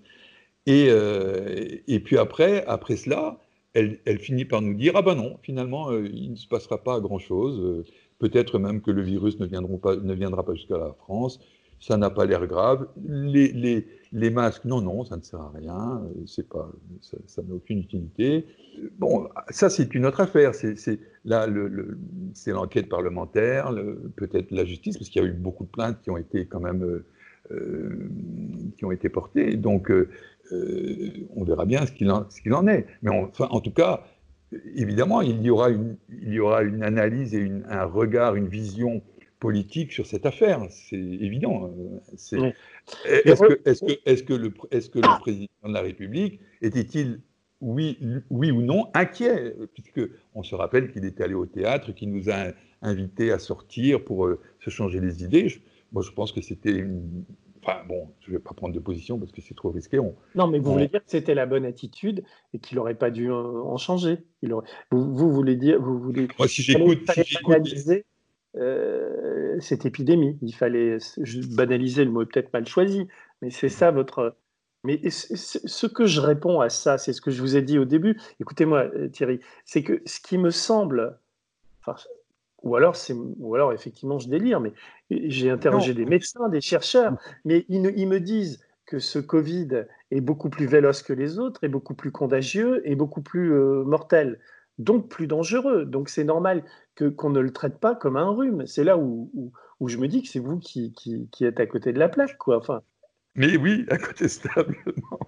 et, euh, puis après, après cela, elle, elle, finit par nous dire, ah ben non, finalement, euh, il ne se passera pas grand-chose, Peut-être même que le virus ne, viendra pas jusqu'à la France. Ça n'a pas l'air grave. Les, masques, non, non, ça ne sert à rien. C'est pas, ça n'a aucune utilité. Bon, ça c'est une autre affaire. C'est là, c'est l'enquête parlementaire, peut-être la justice, parce qu'il y a eu beaucoup de plaintes qui ont été quand même euh, euh, qui ont été portées. Donc, euh, on verra bien ce qu'il en, est. Mais en tout cas, évidemment, il y aura une, il y aura une analyse et un regard, une vision politique sur cette affaire. C'est évident. Est-ce que, le, président de la République était-il, oui, oui ou non, inquiet Puisque on se rappelle qu'il était allé au théâtre, qu'il nous a invités à sortir pour euh, se changer les idées. moi, je pense que c'était une Enfin, bon, je ne vais pas prendre de position parce que c'est trop risqué. non, mais vous voulez dire que c'était la bonne attitude et qu'il n'aurait pas dû en changer. vous, voulez dire, vous voulez. Moi, si j'écoute, banaliser euh, cette épidémie. Il fallait banaliser le mot peut-être mal choisi, mais c'est ça votre. Mais ce que je réponds à ça, c'est ce que je vous ai dit au début. Écoutez-moi, euh, Thierry, c'est que ce qui me semble, ou alors, ou alors effectivement je délire, mais j'ai interrogé des médecins, des chercheurs, mais ils, me disent que ce Covid est beaucoup plus véloce que les autres, est beaucoup plus contagieux et beaucoup plus euh, mortel, donc plus dangereux. Donc c'est normal que qu'on ne le traite pas comme un rhume. C'est là où, où, je me dis que c'est vous qui, qui, qui, êtes à côté de la plaque, quoi. Enfin. Mais oui, à côté stablement.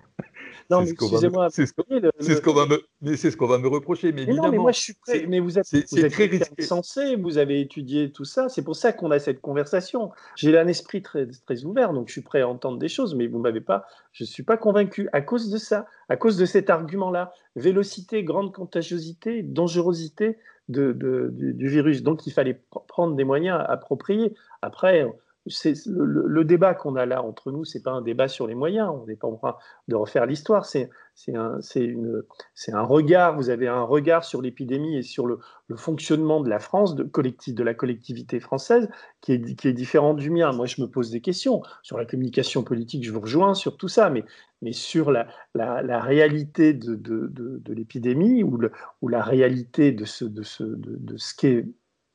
[laughs] Non, mais excusez-moi. C'est ce qu'on va me, mais c'est ce qu'on va me reprocher. Mais, non, mais moi je suis prêt. Mais vous êtes, vous êtes très sensé, vous avez étudié tout ça. C'est pour ça qu'on a cette conversation. J'ai un esprit très, très ouvert, donc je suis prêt à entendre des choses. Mais vous m'avez pas. Je suis pas convaincu à cause de ça, à cause de cet argument-là. Vélocité, grande contagiosité, dangerosité de, de, du virus. Donc il fallait prendre des moyens appropriés. Après le, débat qu'on a là entre nous, c'est pas un débat sur les moyens. On n'est pas en train de refaire l'histoire. C'est un, regard. Vous avez un regard sur l'épidémie et sur le, fonctionnement de la France, de, la collectivité française, qui est, différent du mien. Moi, je me pose des questions sur la communication politique. Je vous rejoins sur tout ça, mais, sur la, réalité de, l'épidémie ou, la réalité de ce, ce, ce qu'est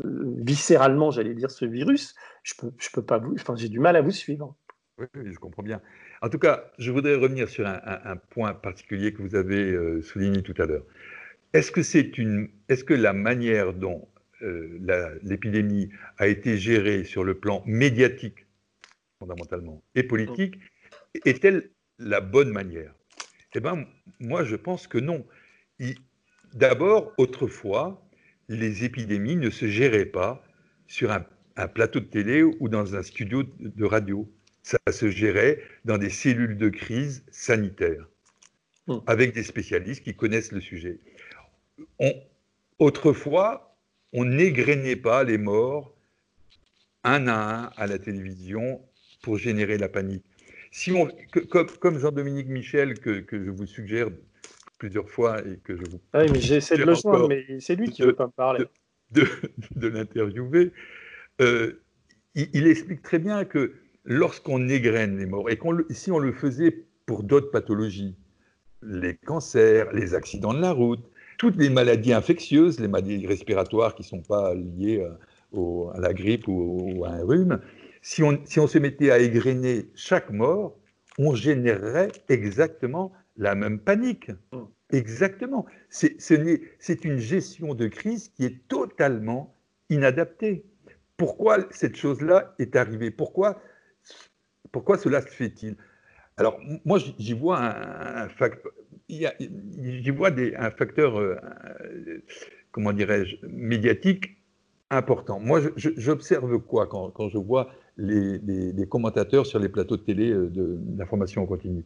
viscéralement, j'allais dire, ce virus, je peux, je peux pas vous, enfin, j'ai du mal à vous suivre. Oui, je comprends bien. En tout cas, je voudrais revenir sur un, point particulier que vous avez euh, souligné tout à l'heure. Est-ce que c'est une, est-ce que la manière dont euh, l'épidémie a été gérée sur le plan médiatique, fondamentalement, et politique, est-elle la bonne manière? Eh bien, moi, je pense que non. D'abord, autrefois, les épidémies ne se géraient pas sur un, plateau de télé ou dans un studio de radio. Ça se gérait dans des cellules de crise sanitaire, hmm. avec des spécialistes qui connaissent le sujet. autrefois, on n'égrenait pas les morts un à un à la télévision pour générer la panique. Si on, comme, Jean-Dominique Michel, que, je vous suggère plusieurs fois et que je vous. Ah oui, mais j'essaie de le joindre, mais c'est lui qui ne veut pas me parler. De, de, [laughs] l'interviewer. Euh, il, explique très bien que lorsqu'on égrène les morts, et si on le faisait pour d'autres pathologies, les cancers, les accidents de la route, toutes les maladies infectieuses, les maladies respiratoires qui ne sont pas liées euh, à la grippe ou, à un rhume, si on, si on se mettait à égrener chaque mort, on générerait exactement la même panique. Mm. Exactement. C'est une gestion de crise qui est totalement inadaptée. Pourquoi cette chose-là est arrivée? Pourquoi, pourquoi cela se fait-il? Alors, moi, j'y vois un, facteur, j'y vois un facteur, euh, comment dirais-je, médiatique important. Moi, j'observe quoi quand, je vois les, commentateurs sur les plateaux de télé euh, d'information en continu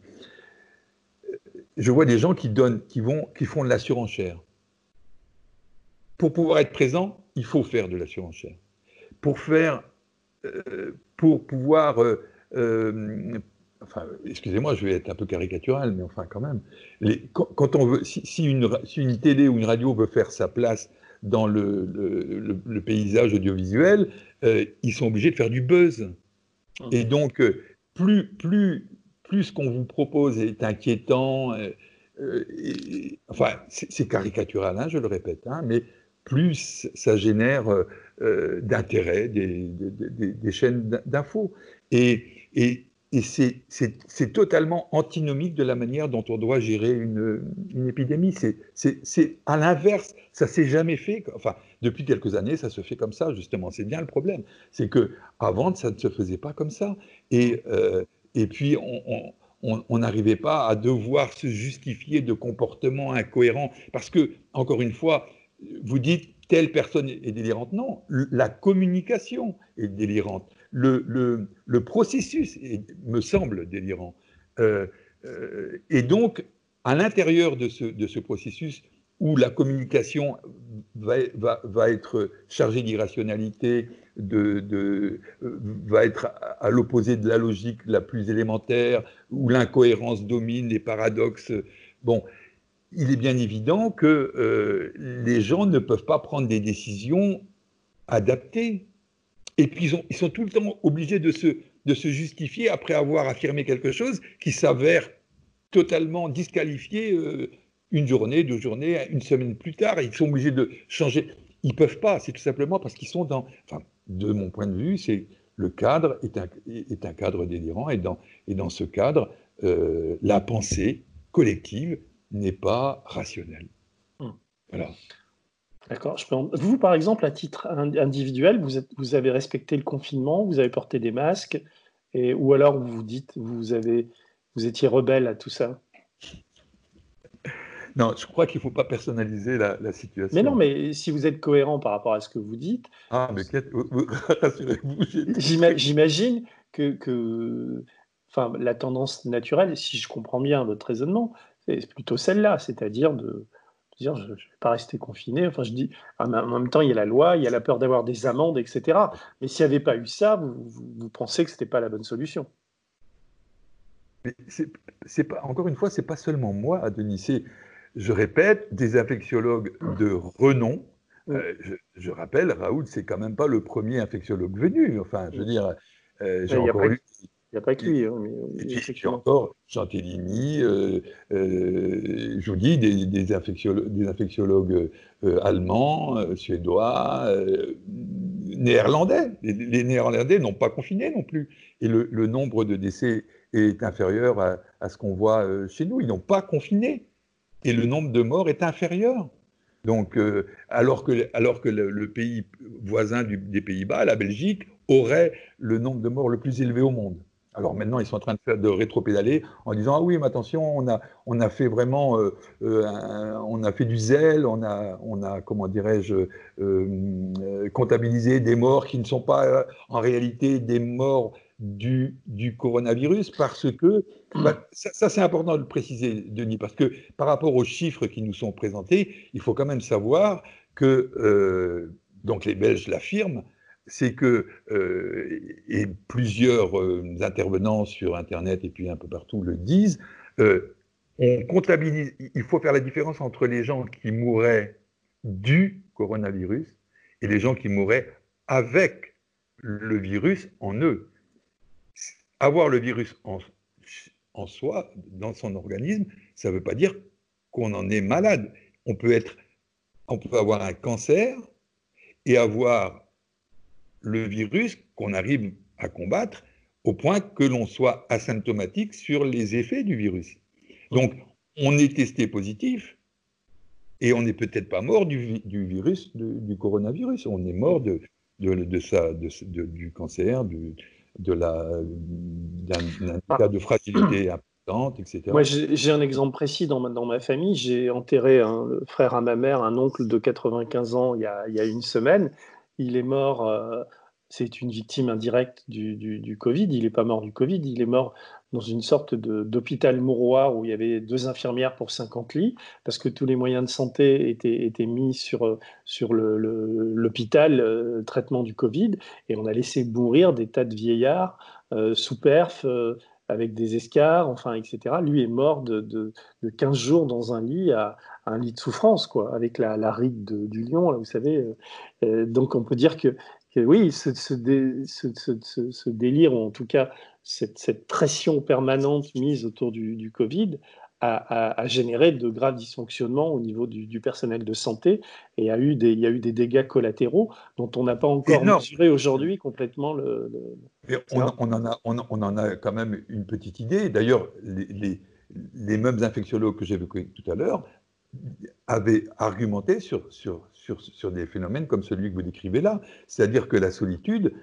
je vois des gens qui donnent, qui vont, qui font de la surenchère. Pour pouvoir être présent, il faut faire de la surenchère. Pour faire, euh, pour pouvoir, euh, euh, enfin, excusez-moi, je vais être un peu caricatural, mais enfin quand même, quand, on veut, si, une, une, télé ou une radio veut faire sa place dans le, le paysage audiovisuel, ils sont obligés de faire du buzz. Mmh. Et donc, plus, plus plus ce qu'on vous propose est inquiétant, euh, euh, enfin, c'est caricatural, hein, je le répète, hein, mais plus ça génère euh, d'intérêt des, chaînes d'infos. Et, c'est totalement antinomique de la manière dont on doit gérer une, une épidémie. C'est à l'inverse, ça s'est jamais fait. Enfin, depuis quelques années, ça se fait comme ça, justement. C'est bien le problème. C'est que avant, ça ne se faisait pas comme ça. Et et puis on n'arrivait pas à devoir se justifier de comportements incohérents. Parce que, encore une fois, vous dites telle personne est délirante. Non, la communication est délirante. Le, processus me semble délirant. Euh, euh, et donc, à l'intérieur de ce, processus où la communication va, va être chargée d'irrationalité, de, va être à, l'opposé de la logique la plus élémentaire, où l'incohérence domine, les paradoxes. Bon, il est bien évident que les gens ne peuvent pas prendre des décisions adaptées. Et puis ils, sont tout le temps obligés de se, de se justifier après avoir affirmé quelque chose qui s'avère totalement disqualifié euh, une journée, deux journées, une semaine plus tard. Ils sont obligés de changer. Ils ne peuvent pas, c'est tout simplement parce qu'ils sont dans. De mon point de vue, c'est le cadre est un, est un cadre délirant et dans, et dans ce cadre, euh, la pensée collective n'est pas rationnelle. Voilà. D'accord. Vous, par exemple, à titre individuel, vous, êtes, vous, avez respecté le confinement, vous avez porté des masques, et, ou alors vous vous dites, vous, avez, vous étiez rebelle à tout ça? Non, je crois qu'il ne faut pas personnaliser la, situation. Mais non, mais si vous êtes cohérent par rapport à ce que vous dites. Ah, mais [laughs] rassurez-vous. J'imagine que, que enfin, la tendance naturelle, si je comprends bien votre raisonnement, c'est plutôt celle-là, c'est-à-dire de dire, je ne vais pas rester confiné. Enfin, je dis, en même temps, il y a la loi, il y a la peur d'avoir des amendes, etc. Mais s'il n'y avait pas eu ça, vous, pensez que ce n'était pas la bonne solution Mais c'est pas, encore une fois, c'est pas seulement moi, Denis. C'est, je répète, des infectiologues de renom. Euh, je, rappelle, Raoul, c'est quand même pas le premier infectiologue venu. Enfin, je veux dire, euh, j'ai encore il n'y a pas que lui. Hein, puis, encore Chantelini, euh, euh, je vous dis, des, des, infectiologues, allemands, suédois, néerlandais. Les, néerlandais n'ont pas confiné non plus. Et le, nombre de décès est inférieur à, ce qu'on voit chez nous. Ils n'ont pas confiné. Et le nombre de morts est inférieur. Donc, alors que, alors que le, pays voisin des Pays-Bas, la Belgique, aurait le nombre de morts le plus élevé au monde. Alors maintenant, ils sont en train de faire de rétro-pédaler en disant ah oui, mais attention, on a on a fait vraiment, euh, euh, on a fait du zèle, on a on a comment dirais-je euh, comptabilisé des morts qui ne sont pas en réalité des morts du, du coronavirus parce que bah, ça, c'est important de le préciser, Denis, parce que par rapport aux chiffres qui nous sont présentés, il faut quand même savoir que donc les Belges l'affirment c'est que, euh, et plusieurs euh, intervenants sur Internet et puis un peu partout le disent, euh, on comptabilise, il faut faire la différence entre les gens qui mourraient du coronavirus et les gens qui mourraient avec le virus en eux. Avoir le virus en, soi, dans son organisme, ça ne veut pas dire qu'on en est malade. On peut, être, on peut avoir un cancer et avoir le virus qu'on arrive à combattre au point que l'on soit asymptomatique sur les effets du virus. Donc, on est testé positif et on n'est peut-être pas mort du, virus, du coronavirus. On est mort de, de, ça, du cancer, de la, d'un cas de fragilité importante, etc. Moi, j'ai un exemple précis dans ma, dans ma famille. J'ai enterré un frère à ma mère, un oncle de 95 ans, il y a, il y a une semaine il est mort, euh, c'est une victime indirecte du, Covid, il n'est pas mort du Covid, il est mort dans une sorte d'hôpital mouroir où il y avait deux infirmières pour 50 lits, parce que tous les moyens de santé étaient, mis sur, sur l'hôpital euh, traitement du Covid, et on a laissé mourir des tas de vieillards euh, sous perf, avec des escarres, enfin, etc. Lui est mort de, de, 15 jours dans un lit, à, un lit de souffrance, quoi, avec la, la ride du lion, vous savez. Euh, euh, donc on peut dire que, oui, ce, ce, ce, délire, ou en tout cas cette, cette pression permanente mise autour du, du Covid, a, généré de graves dysfonctionnements au niveau du, personnel de santé et a eu des, il y a eu des dégâts collatéraux dont on n'a pas encore mesuré aujourd'hui complètement le. on, en a, on, en a quand même une petite idée. D'ailleurs, les, les, mêmes infectiologues que j'évoquais tout à l'heure avaient argumenté sur, sur, sur, sur des phénomènes comme celui que vous décrivez là. C'est-à-dire que la solitude,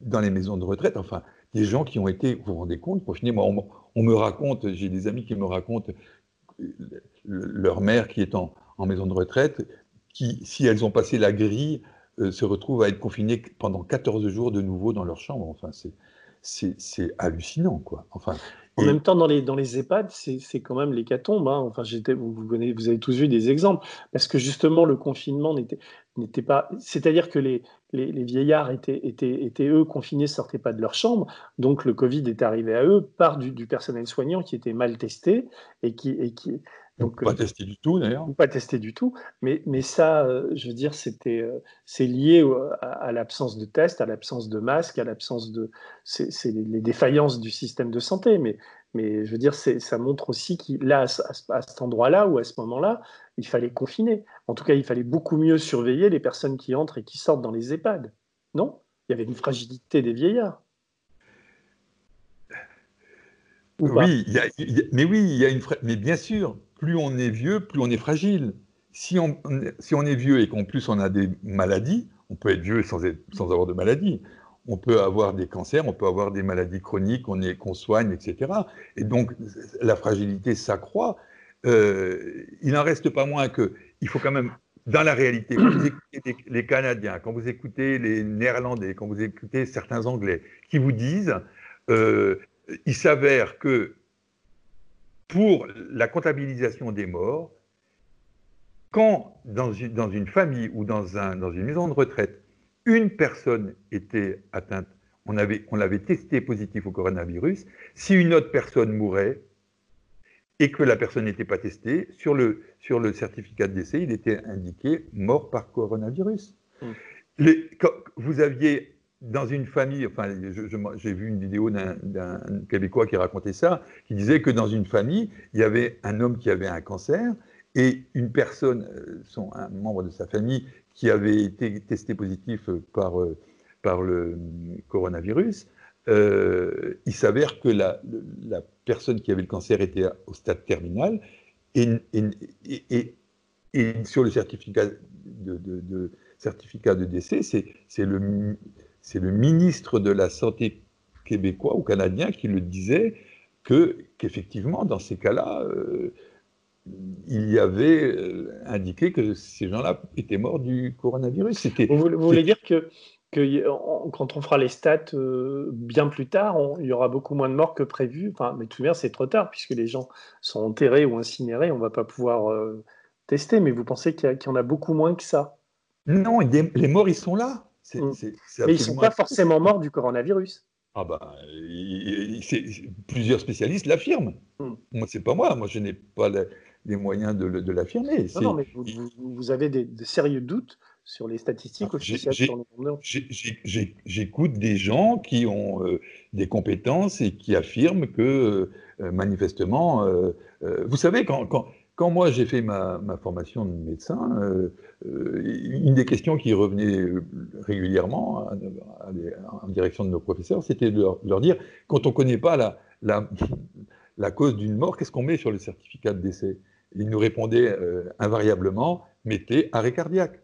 dans les maisons de retraite, enfin, des gens qui ont été, vous vous rendez compte, moi, on, me raconte, j'ai des amis qui me racontent leur mère qui est en, maison de retraite, qui, si elles ont passé la grille, euh, se retrouvent à être confinées pendant 14 jours de nouveau dans leur chambre. Enfin, c'est hallucinant, quoi. Enfin, En même temps, dans les, dans les EHPAD, c'est quand même l'hécatombe. Hein. Enfin, vous, vous, vous, avez tous vu des exemples. Parce que justement, le confinement n'était pas. C'est-à-dire que les, les, vieillards étaient, étaient, étaient, eux, confinés, ne sortaient pas de leur chambre. Donc, le Covid est arrivé à eux par du, du personnel soignant qui était mal testé et qui. Et qui donc, pas euh, testé du tout, d'ailleurs. Pas testé du tout. Mais, mais ça, euh, je veux dire, c'était, euh, c'est lié à, l'absence de tests, à l'absence de masques, à l'absence de. C'est les défaillances du système de santé. Mais, mais je veux dire, ça montre aussi qu'il, là, à, à cet endroit-là ou à ce moment-là, il fallait confiner. En tout cas, il fallait beaucoup mieux surveiller les personnes qui entrent et qui sortent dans les EHPAD. Non Il y avait une fragilité des vieillards. oui, mais oui, il y a une mais bien sûr, plus on est vieux, plus on est fragile. Si on, si on est vieux et qu'en plus on a des maladies, on peut être vieux sans, sans avoir de maladies. On peut avoir des cancers, on peut avoir des maladies chroniques qu'on soigne, etc. Et donc la fragilité s'accroît. Euh, il n'en reste pas moins que il faut quand même, dans la réalité, quand vous écoutez les Canadiens, quand vous écoutez les Néerlandais, quand vous écoutez certains Anglais, qui vous disent, euh, il s'avère que pour la comptabilisation des morts, quand dans une, dans une famille ou dans, un, dans, une maison de retraite, une personne était atteinte, on, avait, on l'avait testé positif au coronavirus, si une autre personne mourait et que la personne n'était pas testée, sur le, sur le certificat de décès, il était indiqué mort par coronavirus. Mmh. Les, vous aviez dans une famille, enfin, j'ai vu une vidéo d'un Québécois qui racontait ça, qui disait que dans une famille, il y avait un homme qui avait un cancer et une personne, euh, un membre de sa famille, qui avait été testé positif par, euh, par le coronavirus. Euh, il s'avère que la, la, personne qui avait le cancer était au stade terminal et, et, et, sur le certificat de, de certificat de décès, c'est le c'est le ministre de la Santé québécois ou canadien qui le disait que qu'effectivement, dans ces cas-là, euh, il y avait euh, indiqué que ces gens-là étaient morts du coronavirus. Vous, vous voulez dire que, que quand on fera les stats euh, bien plus tard, il y aura beaucoup moins de morts que prévu. Enfin, mais tout de même, c'est trop tard puisque les gens sont enterrés ou incinérés. On ne va pas pouvoir tester. Mais vous pensez qu'il y, en a beaucoup moins que ça? Non, les morts, ils sont là. Mm. Mais ils ne sont pas forcément morts du coronavirus. Ah bah, plusieurs spécialistes l'affirment. Mm. Moi, c'est pas moi. Moi, je n'ai pas les moyens de, l'affirmer. Non, mais vous, avez des, sérieux doutes sur les statistiques ah, J'écoute des gens qui ont euh, des compétences et qui affirment que, euh, manifestement, euh, vous savez, quand, quand moi j'ai fait ma, formation de médecin, euh, euh, une des questions qui revenait régulièrement en direction de nos professeurs, c'était de, leur dire, quand on ne connaît pas [laughs] la, cause d'une mort, qu'est-ce qu'on met sur le certificat de décès? Ils nous répondaient euh, invariablement, mettez arrêt cardiaque.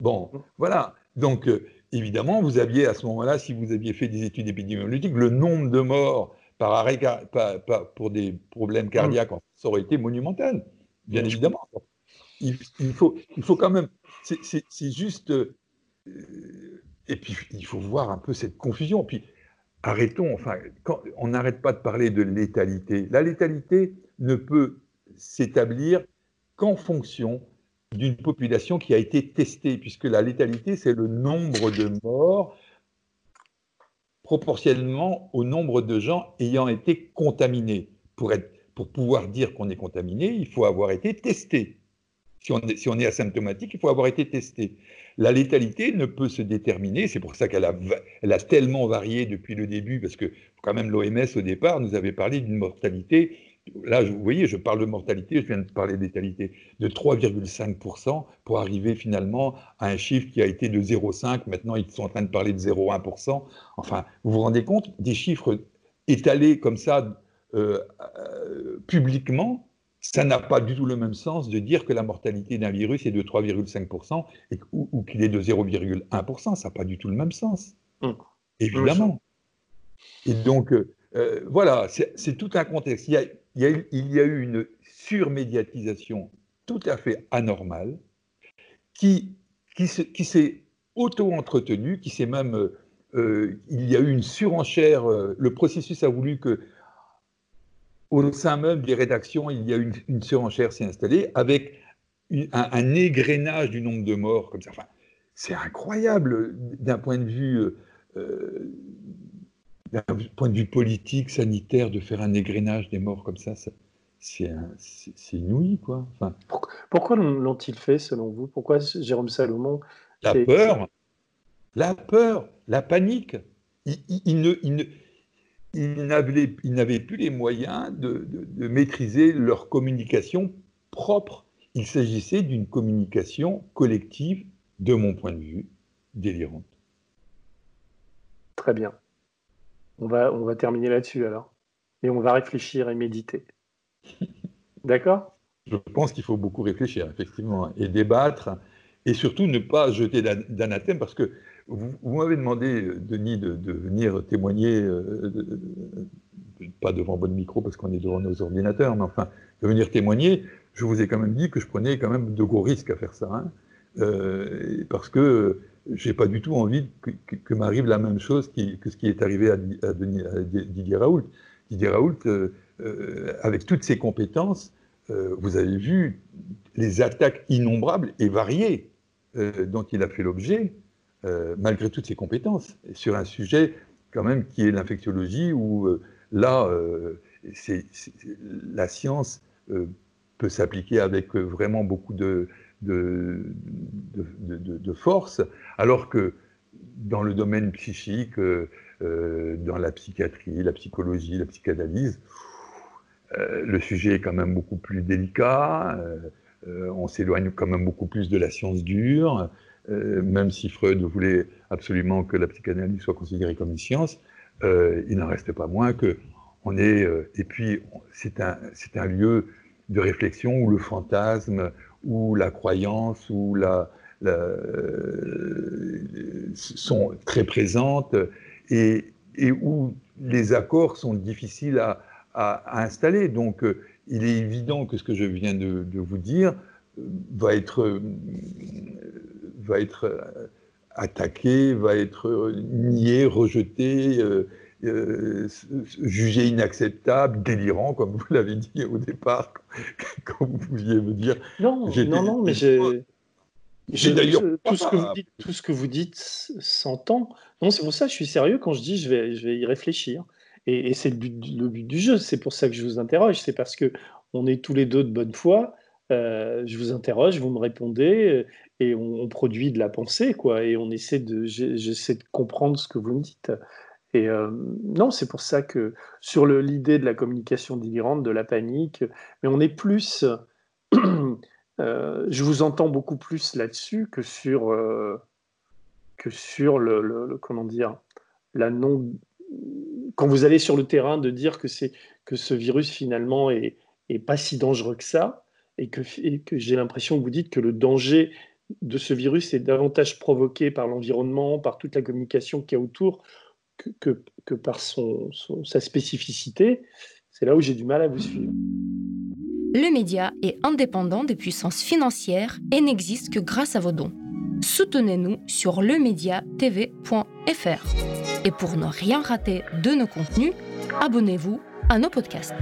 Bon, voilà. Donc, évidemment, vous aviez à ce moment-là, si vous aviez fait des études épidémiologiques, le nombre de morts par arrêt, pour des problèmes cardiaques, ça aurait été monumental, bien évidemment. Il, faut, il faut quand même. C'est juste. Euh, et puis, il faut voir un peu cette confusion. Puis, arrêtons. Enfin, quand, on n'arrête pas de parler de létalité. La létalité ne peut s'établir qu'en fonction d'une population qui a été testée, puisque la létalité, c'est le nombre de morts proportionnellement au nombre de gens ayant été contaminés. Pour, être, pour pouvoir dire qu'on est contaminé, il faut avoir été testé. Si on, est, si on est asymptomatique, il faut avoir été testé. La létalité ne peut se déterminer, c'est pour ça qu'elle a, elle a tellement varié depuis le début, parce que quand même l'OMS au départ nous avait parlé d'une mortalité là, vous voyez, je parle de mortalité, je viens de parler de létalité, de 3,5% pour arriver finalement à un chiffre qui a été de 0,5%. Maintenant, ils sont en train de parler de 0,1%. Enfin, vous vous rendez compte des chiffres étalés comme ça euh, euh, publiquement ça n'a pas du tout le même sens de dire que la mortalité d'un virus est de 3,5% ou, qu'il est de 0,1%. Ça n'a pas du tout le même sens. Hum. Évidemment. Et donc, euh, voilà, c'est tout un contexte. Il y a, il y, a eu, une surmédiatisation tout à fait anormale qui, qui s'est auto-entretenue, qui s'est même il y a eu une surenchère. le processus a voulu que, au sein même des rédactions, il y a une, une surenchère s'est installée avec un, égrénage du nombre de morts comme ça. Enfin, c'est incroyable d'un point de vue d'un point de vue politique, sanitaire, de faire un égrénage des morts comme ça, c'est inouï, quoi. Enfin, pourquoi, l'ont-ils fait, selon vous? Pourquoi Jérôme Salomon La peur, la peur, la panique. Ils, ne, n'avaient plus les moyens de, de, maîtriser leur communication propre. Il s'agissait d'une communication collective, de mon point de vue, délirante. Très bien. On va, on va terminer là-dessus alors. Et on va réfléchir et méditer. [laughs] D'accord? Je pense qu'il faut beaucoup réfléchir, effectivement, et débattre, et surtout ne pas jeter d'anathème, parce que vous, m'avez demandé, Denis, de, venir témoigner, euh, pas devant votre micro, parce qu'on est devant nos ordinateurs, mais enfin, de venir témoigner. Je vous ai quand même dit que je prenais quand même de gros risques à faire ça, hein. euh, parce que j'ai pas du tout envie que, m'arrive la même chose que ce qui est arrivé à, Didier Raoult. Didier Raoult, euh, euh, avec toutes ses compétences, euh, vous avez vu les attaques innombrables et variées dont il a fait l'objet, malgré toutes ses compétences, sur un sujet quand même qui est l'infectiologie, où là, la science peut s'appliquer avec vraiment beaucoup de, de, force, alors que dans le domaine psychique, euh, euh, dans la psychiatrie, la psychologie, la psychanalyse, euh, le sujet est quand même beaucoup plus délicat, on s'éloigne quand même beaucoup plus de la science dure, même si Freud voulait absolument que la psychanalyse soit considérée comme une science, il n'en reste pas moins que on est, et puis c'est un, un lieu de réflexion où le fantasme, où la croyance, ou la, euh, sont très présentes et, et, où les accords sont difficiles à, à, installer. Donc, euh, il est évident que ce que je viens de, vous dire euh, va être, va être attaqué, va être nié, rejeté, jugé inacceptable, délirant, comme vous l'avez dit au départ, [laughs] quand vous pouviez me dire. Non, non, non, mais j'ai. d'ailleurs tout, ce que vous dites, tout ce que vous dites s'entend. Non, c'est pour ça que je suis sérieux quand je dis je vais, je vais y réfléchir. Et, c'est le but, le but du jeu. C'est pour ça que je vous interroge. C'est parce que on est tous les deux de bonne foi. Euh, je vous interroge, vous me répondez, et on, produit de la pensée, quoi. Et on essaie de, j'essaie de comprendre ce que vous me dites. Et euh, non, c'est pour ça que sur l'idée de la communication délirante, de la panique, mais on est plus, [clears throat] euh, je vous entends beaucoup plus là-dessus que sur euh, que sur le, comment dire la non quand vous allez sur le terrain de dire que c'est que ce virus finalement est, pas si dangereux que ça et que, et que j'ai l'impression que vous dites que le danger de ce virus est davantage provoqué par l'environnement, par toute la communication qu'il y a autour, que, par sa spécificité, c'est là où j'ai du mal à vous suivre. Le média est indépendant des puissances financières et n'existe que grâce à vos dons. Soutenez-nous sur lemediatv.fr. Et pour ne rien rater de nos contenus, abonnez-vous à nos podcasts.